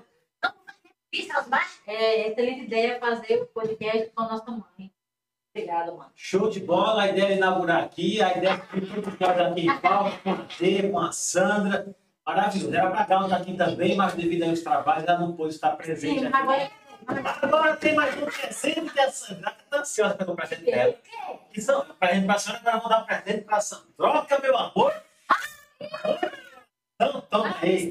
É excelente ideia fazer o podcast com a nossa mãe. Obrigada, mano. Show de bola. A ideia é inaugurar aqui. A ideia é que tudo aqui em Paulo, com a T, com a Sandra. Maravilhoso. Era para cá, tá aqui também, mas devido aos trabalhos, ela não pôde estar presente Sim, agora Agora tem mais um presente que a Sandra está ansiosa para comprar presente dela. Que são presente para a senhora, agora vamos dar um presente para a Sandra. Troca, meu amor. Então, toma aí.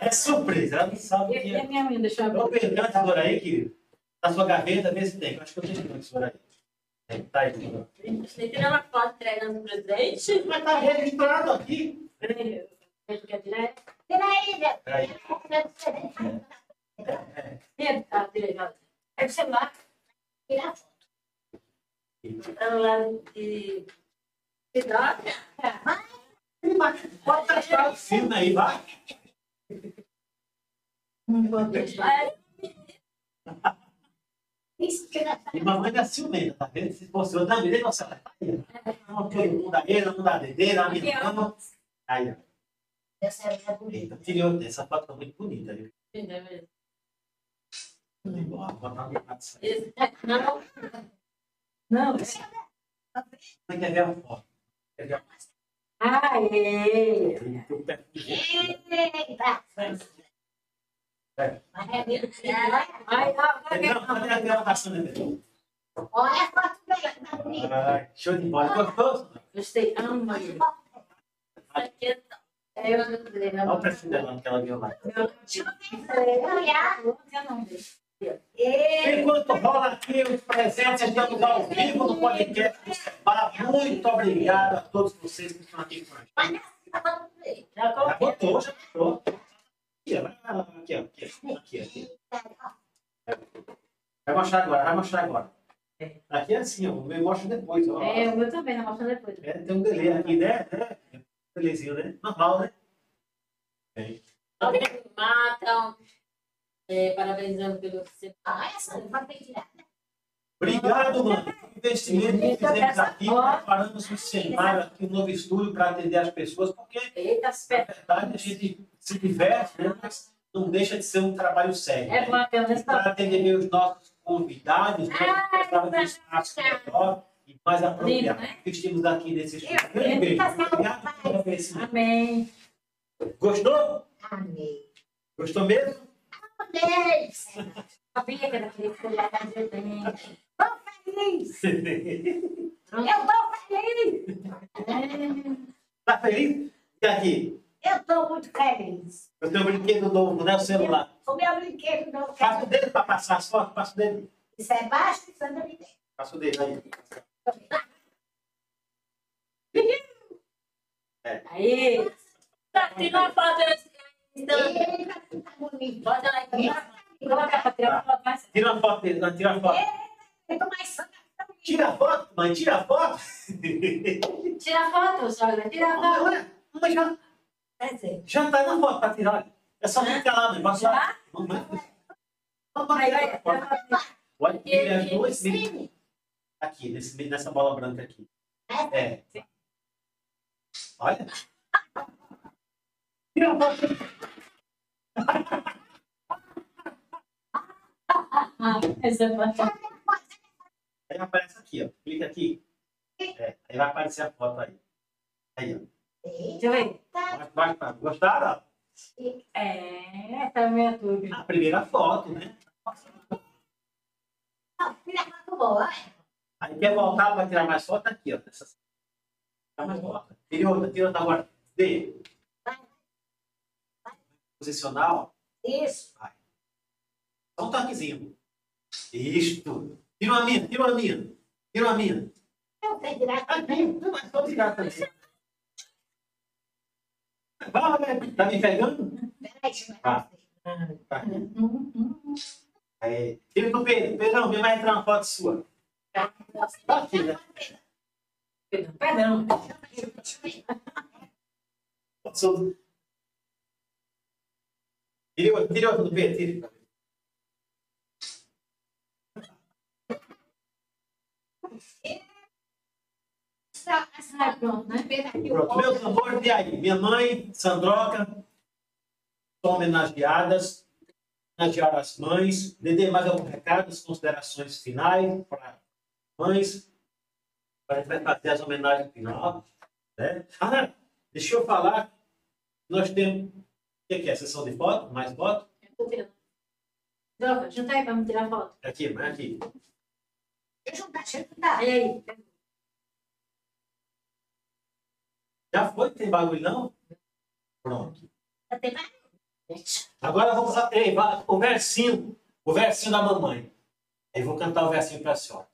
É surpresa, ela não sabe o que é. minha mãe, deixa eu abrir. uma tesoura aí, querido. Na sua gaveta, vê se tem. Acho que eu tenho uma tesoura aí. Tem, Tá aí. tesoura. Você tirou uma foto entregando o presente? Mas tá registrado aqui. Que é aí, o celular. Tira a foto. Então, lá de... De droga? Pode testar o filme aí, vai. E mamãe da ciumenta, tá vendo? Se fosse eu também, nossa, ela tá aí. Todo mundo da ele, um da dedeira, a irmã. Aí, ó. Celular é bonito. Eita, tirou. Essa foto tá muito bonita, viu? Entendeu mesmo? Vou botar no lado disso aí. Esse- Não, Não, Você quer ver a foto? Quer ver a foto? Aê! Jeito. Eita! É. É Não, cadê a gravação, né? Olha a foto dela, tá bonita. Show de bola. Gostei, amo. Aqui é É, eu não sei, Olha o não. perfil dela que ela viu lá. Eu não vejo. Ei, Enquanto rola aqui os presentes, estamos ao vivo no podcast. Para muito obrigado a todos vocês que estão aqui com a gente. tá. Já botou, já botou. Aqui, ó. aqui, ó. Aqui, aqui. Vai mostrar agora, vai mostrar agora. Aqui é assim, ó. O meu mostra depois, ó. É, o meu também, não mostra depois. É, tem um delay aqui, né? É, delayzinho, né? Normal, né? Tem. Alguém matam. É, parabenizando pelo seu. Ah, essa não vai ter que tirar. Obrigado, mano. O investimento que fizemos aqui, preparamos um cenário aqui, um novo estúdio para atender as pessoas, porque, Eita, na verdade, a gente se diverte, né? Mas não deixa de ser um trabalho sério. É né? bom, tá. Para atender os nossos convidados, né? De um espaço melhor mais apropriado. Lindo, né? Vestimos aqui nesse beijo. Obrigado pelo oferecimento. Amém. Gostou? Amei. Gostou mesmo? Amei. Sabia que era aquele que eu ia fazer bem. Tô feliz. Eu tô feliz. tá feliz? E aqui? Eu tô muito feliz. O teu brinquedo novo, né? O celular. O meu brinquedo não Passa o dedo para passar as fotos, passa o dedo. Isso é baixo e me tem. Passa o dedo aí. Aí, Tá, tira uma foto nesse tá bota lá aqui. coloca pra tirar uma foto mais. Tira uma foto dele, tira a foto. Eu tô mais tá. Tira a foto, mãe, tira a foto. Tira a foto, sogra, tira a foto. Olha, já, tá na foto para tirar. É só clicar lá, mãe. Passa lá. Mamãe. Vai, vai. Olha, duas, mira Sim. Aqui, nesse, nessa bola branca aqui. É. Olha. Tira a foto. Ah, essa é foto. Aí aparece aqui, ó. Clica aqui. É, aí vai aparecer a foto aí. Aí, ó. Deixa eu ver. Gostaram? É, essa é a minha tudo. A primeira foto, né? Não, filha, muito boa. Aí quer voltar para tirar mais foto aqui, ó. Essa... Tirar mais foto. Tira outra, tira outra agora. Dê. Posicionar, ó. Isso. Só um toquezinho. Isto. Tira uma minha, tira uma minha. Tira uma minha. Eu tenho direito. Aqui, não é só tirar também. Vai, vai, tá me pegando? Peraí, deixa eu ver. Ah. Tá. Aí. Tira do Pedro. Pedrão, vem mais entrar uma foto sua. Perdão. Tira outra, tira outra do essa, Ah, pronto, o meus amores, e aí? Minha mãe, Sandroca, são homenageadas, homenagearam as mães. Dedê, mais algum recado, considerações finais para mães? A gente vai fazer as homenagens final. Né? Ah, deixa eu falar, nós temos, o que é? Sessão de foto? Mais foto? Joga, junta aí me tirar foto. Aqui, mais aqui. Deixa eu juntar, deixa eu juntar. Aí, aí. Já foi? Tem bagulho não? Pronto. Já tem mais? Agora vamos a- ei, vai- o versinho, o versinho da mamãe. Aí vou cantar o versinho para a senhora.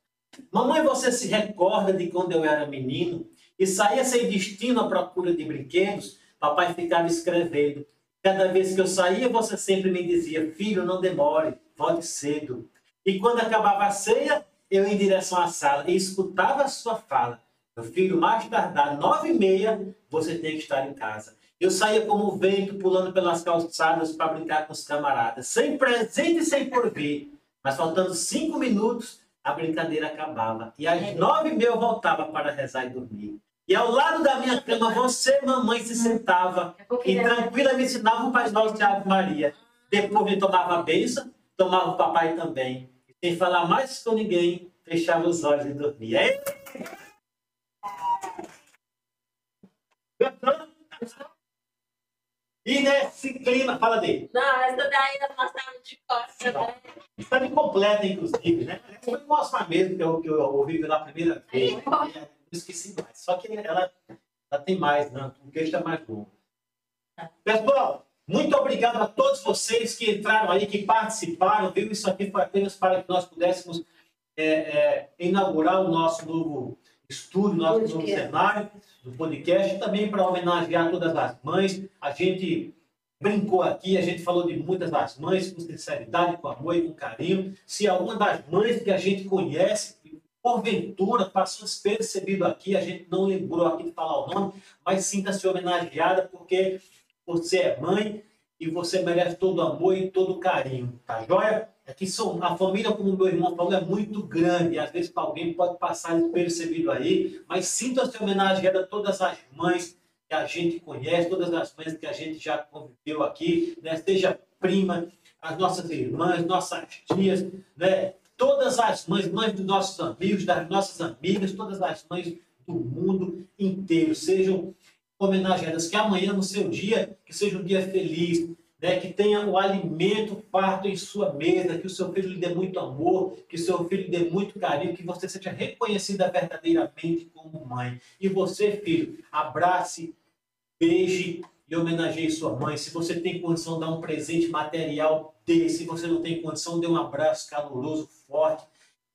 Mamãe, você se recorda de quando eu era menino e saía sem destino à procura de brinquedos? Papai ficava escrevendo. Cada vez que eu saía, você sempre me dizia: Filho, não demore, volte cedo. E quando acabava a ceia, eu ia em direção à sala e escutava a sua fala. Meu filho, mais tardar nove e meia, você tem que estar em casa. Eu saía como o vento, pulando pelas calçadas para brincar com os camaradas, sem presente e sem porvir. Mas faltando cinco minutos, a brincadeira acabava. E às nove e meia eu voltava para rezar e dormir. E ao lado da minha cama, você, mamãe, se sentava e tranquila me ensinava o Pai Nosso de Ave Maria. Depois me tomava a benção, tomava o papai também. E sem falar mais com ninguém, fechava os olhos e dormia. É Gostou? E nesse clima, fala dele. Não, essa daí da passada de costas, né? Está me completa, inclusive, né? Essa foi mostrar mesmo que eu, que eu ouvi pela primeira vez. Né? Eu esqueci mais. Só que ela, ela tem mais, né? O queixo é mais longo. Pessoal, muito obrigado a todos vocês que entraram aí, que participaram, viu? Isso aqui foi apenas para que nós pudéssemos é, é, inaugurar o nosso novo estúdio, nosso novo cenário do podcast, e também para homenagear todas as mães. A gente brincou aqui, a gente falou de muitas das mães com sinceridade, com amor e com carinho. Se alguma das mães que a gente conhece, porventura passou despercebido aqui, a gente não lembrou aqui de falar o nome, mas sinta-se homenageada porque você é mãe e você merece todo o amor e todo o carinho, tá joia? É que são, a família, como meu irmão falou, é muito grande. E às vezes para alguém pode passar despercebido aí, mas sinta-se homenageada a todas as mães que a gente conhece, todas as mães que a gente já conviveu aqui, né? seja prima, as nossas irmãs, nossas tias, né? todas as mães, mães dos nossos amigos, das nossas amigas, todas as mães do mundo inteiro, sejam homenageadas. Que amanhã, no seu dia, que seja um dia feliz, né, que tenha o alimento farto em sua mesa, que o seu filho lhe dê muito amor, que o seu filho lhe dê muito carinho, que você seja reconhecida verdadeiramente como mãe. E você, filho, abrace, beije e homenageie sua mãe. Se você tem condição de dar um presente material, dê. Se você não tem condição, dê um abraço caloroso, forte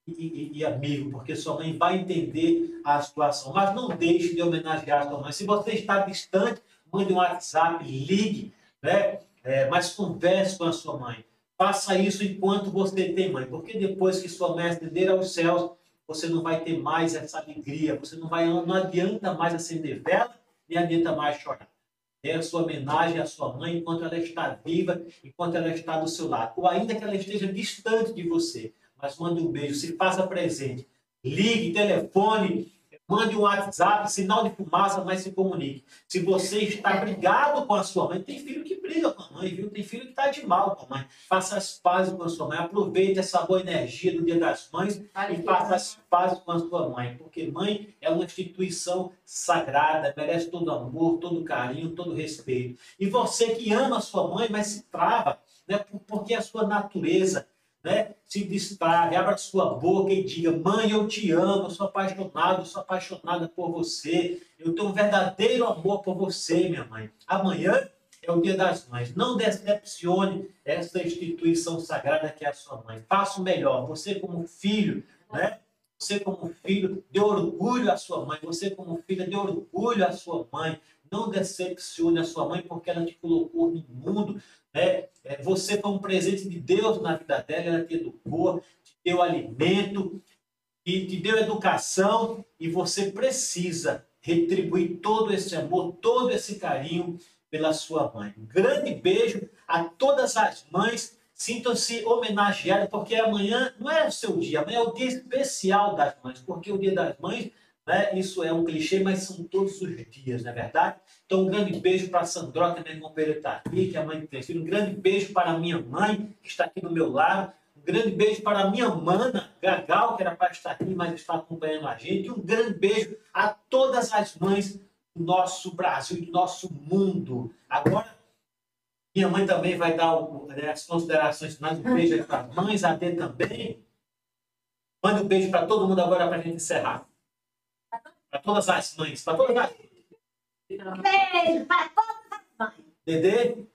e, e, e, amigo, porque sua mãe vai entender a situação. Mas não deixe de homenagear sua mãe. Se você está distante, mande um WhatsApp, ligue, né? É, mas converse com a sua mãe. Faça isso enquanto você tem mãe, porque depois que sua mãe ascender aos céus, você não vai ter mais essa alegria, você não vai, não adianta mais acender vela, nem adianta mais chorar. É a sua homenagem à sua mãe enquanto ela está viva, enquanto ela está do seu lado, ou ainda que ela esteja distante de você. Mas mande um beijo, se faça presente, ligue, telefone, Mande um WhatsApp, sinal de fumaça, mas se comunique. Se você está brigado com a sua mãe, tem filho que briga com a mãe, viu? Tem filho que está de mal com a mãe. Faça as pazes com a sua mãe. Aproveite essa boa energia do Dia das Mães e faça as pazes com a sua mãe. Porque mãe é uma instituição sagrada, merece todo amor, todo carinho, todo respeito. E você que ama a sua mãe, mas se trava, né? porque a sua natureza né? Se distraia, abra sua boca e diga: Mãe, eu te amo, eu sou apaixonado, eu sou apaixonada por você, eu tenho um verdadeiro amor por você, minha mãe. Amanhã é o dia das mães. Não decepcione essa instituição sagrada que é a sua mãe. Faça o melhor. Você, como filho, né? Você, como filho, dê orgulho à sua mãe. Você, como filha, dê orgulho à sua mãe. Não decepcione a sua mãe porque ela te colocou no mundo né? É, você foi um presente de Deus na vida dela, ela te educou, te deu alimento, e te deu educação, e você precisa retribuir todo esse amor, todo esse carinho pela sua mãe. Um grande beijo a todas as mães. Sintam-se homenageadas, porque amanhã não é o seu dia, amanhã é o dia especial das mães, porque o dia das mães, né, isso é um clichê, mas são todos os dias, não é verdade? Então, um grande beijo para a Sandroca, minha companheira está aqui, que é a mãe de três. Um grande beijo para a minha mãe, que está aqui do meu lado. Um grande beijo para a minha mana, Gagal, que era para estar aqui, mas está acompanhando a gente. Um grande beijo a todas as mães nosso Brasil, do nosso mundo. Agora, minha mãe também vai dar né, as considerações finais. Um beijo para as mães, a Dê também. Manda um beijo para todo mundo agora para a gente encerrar. Para todas as mães, para todas as Beijo para todas as mães. Dedê,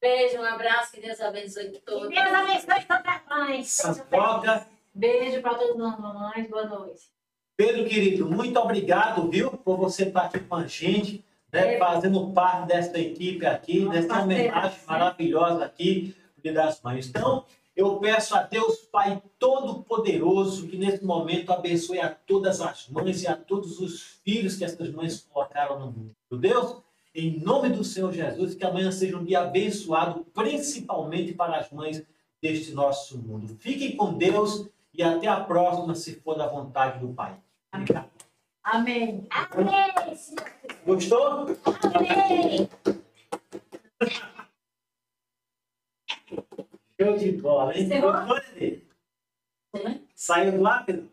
Beijo, um abraço, que Deus abençoe Que todos. Deus abençoe todas as mães. Santoca, Beijo para todas as mamães. Boa noite. Pedro querido, muito obrigado, viu, por você estar aqui com a gente, né, É. fazendo parte dessa equipe aqui, Nossa, dessa homenagem maravilhosa aqui do Dia das Mães. Então, eu peço a Deus Pai Todo-Poderoso que nesse momento abençoe a todas as mães e a todos os filhos que essas mães colocaram no mundo. Meu Deus, em nome do Senhor Jesus, que amanhã seja um dia abençoado, principalmente para as mães deste nosso mundo. Fiquem com Deus e até a próxima, se for da vontade do Pai. Amém. Amém. Gostou? Amém. Show de bola, hein? Gostou, Nenê? Saiu do ar, Pedro?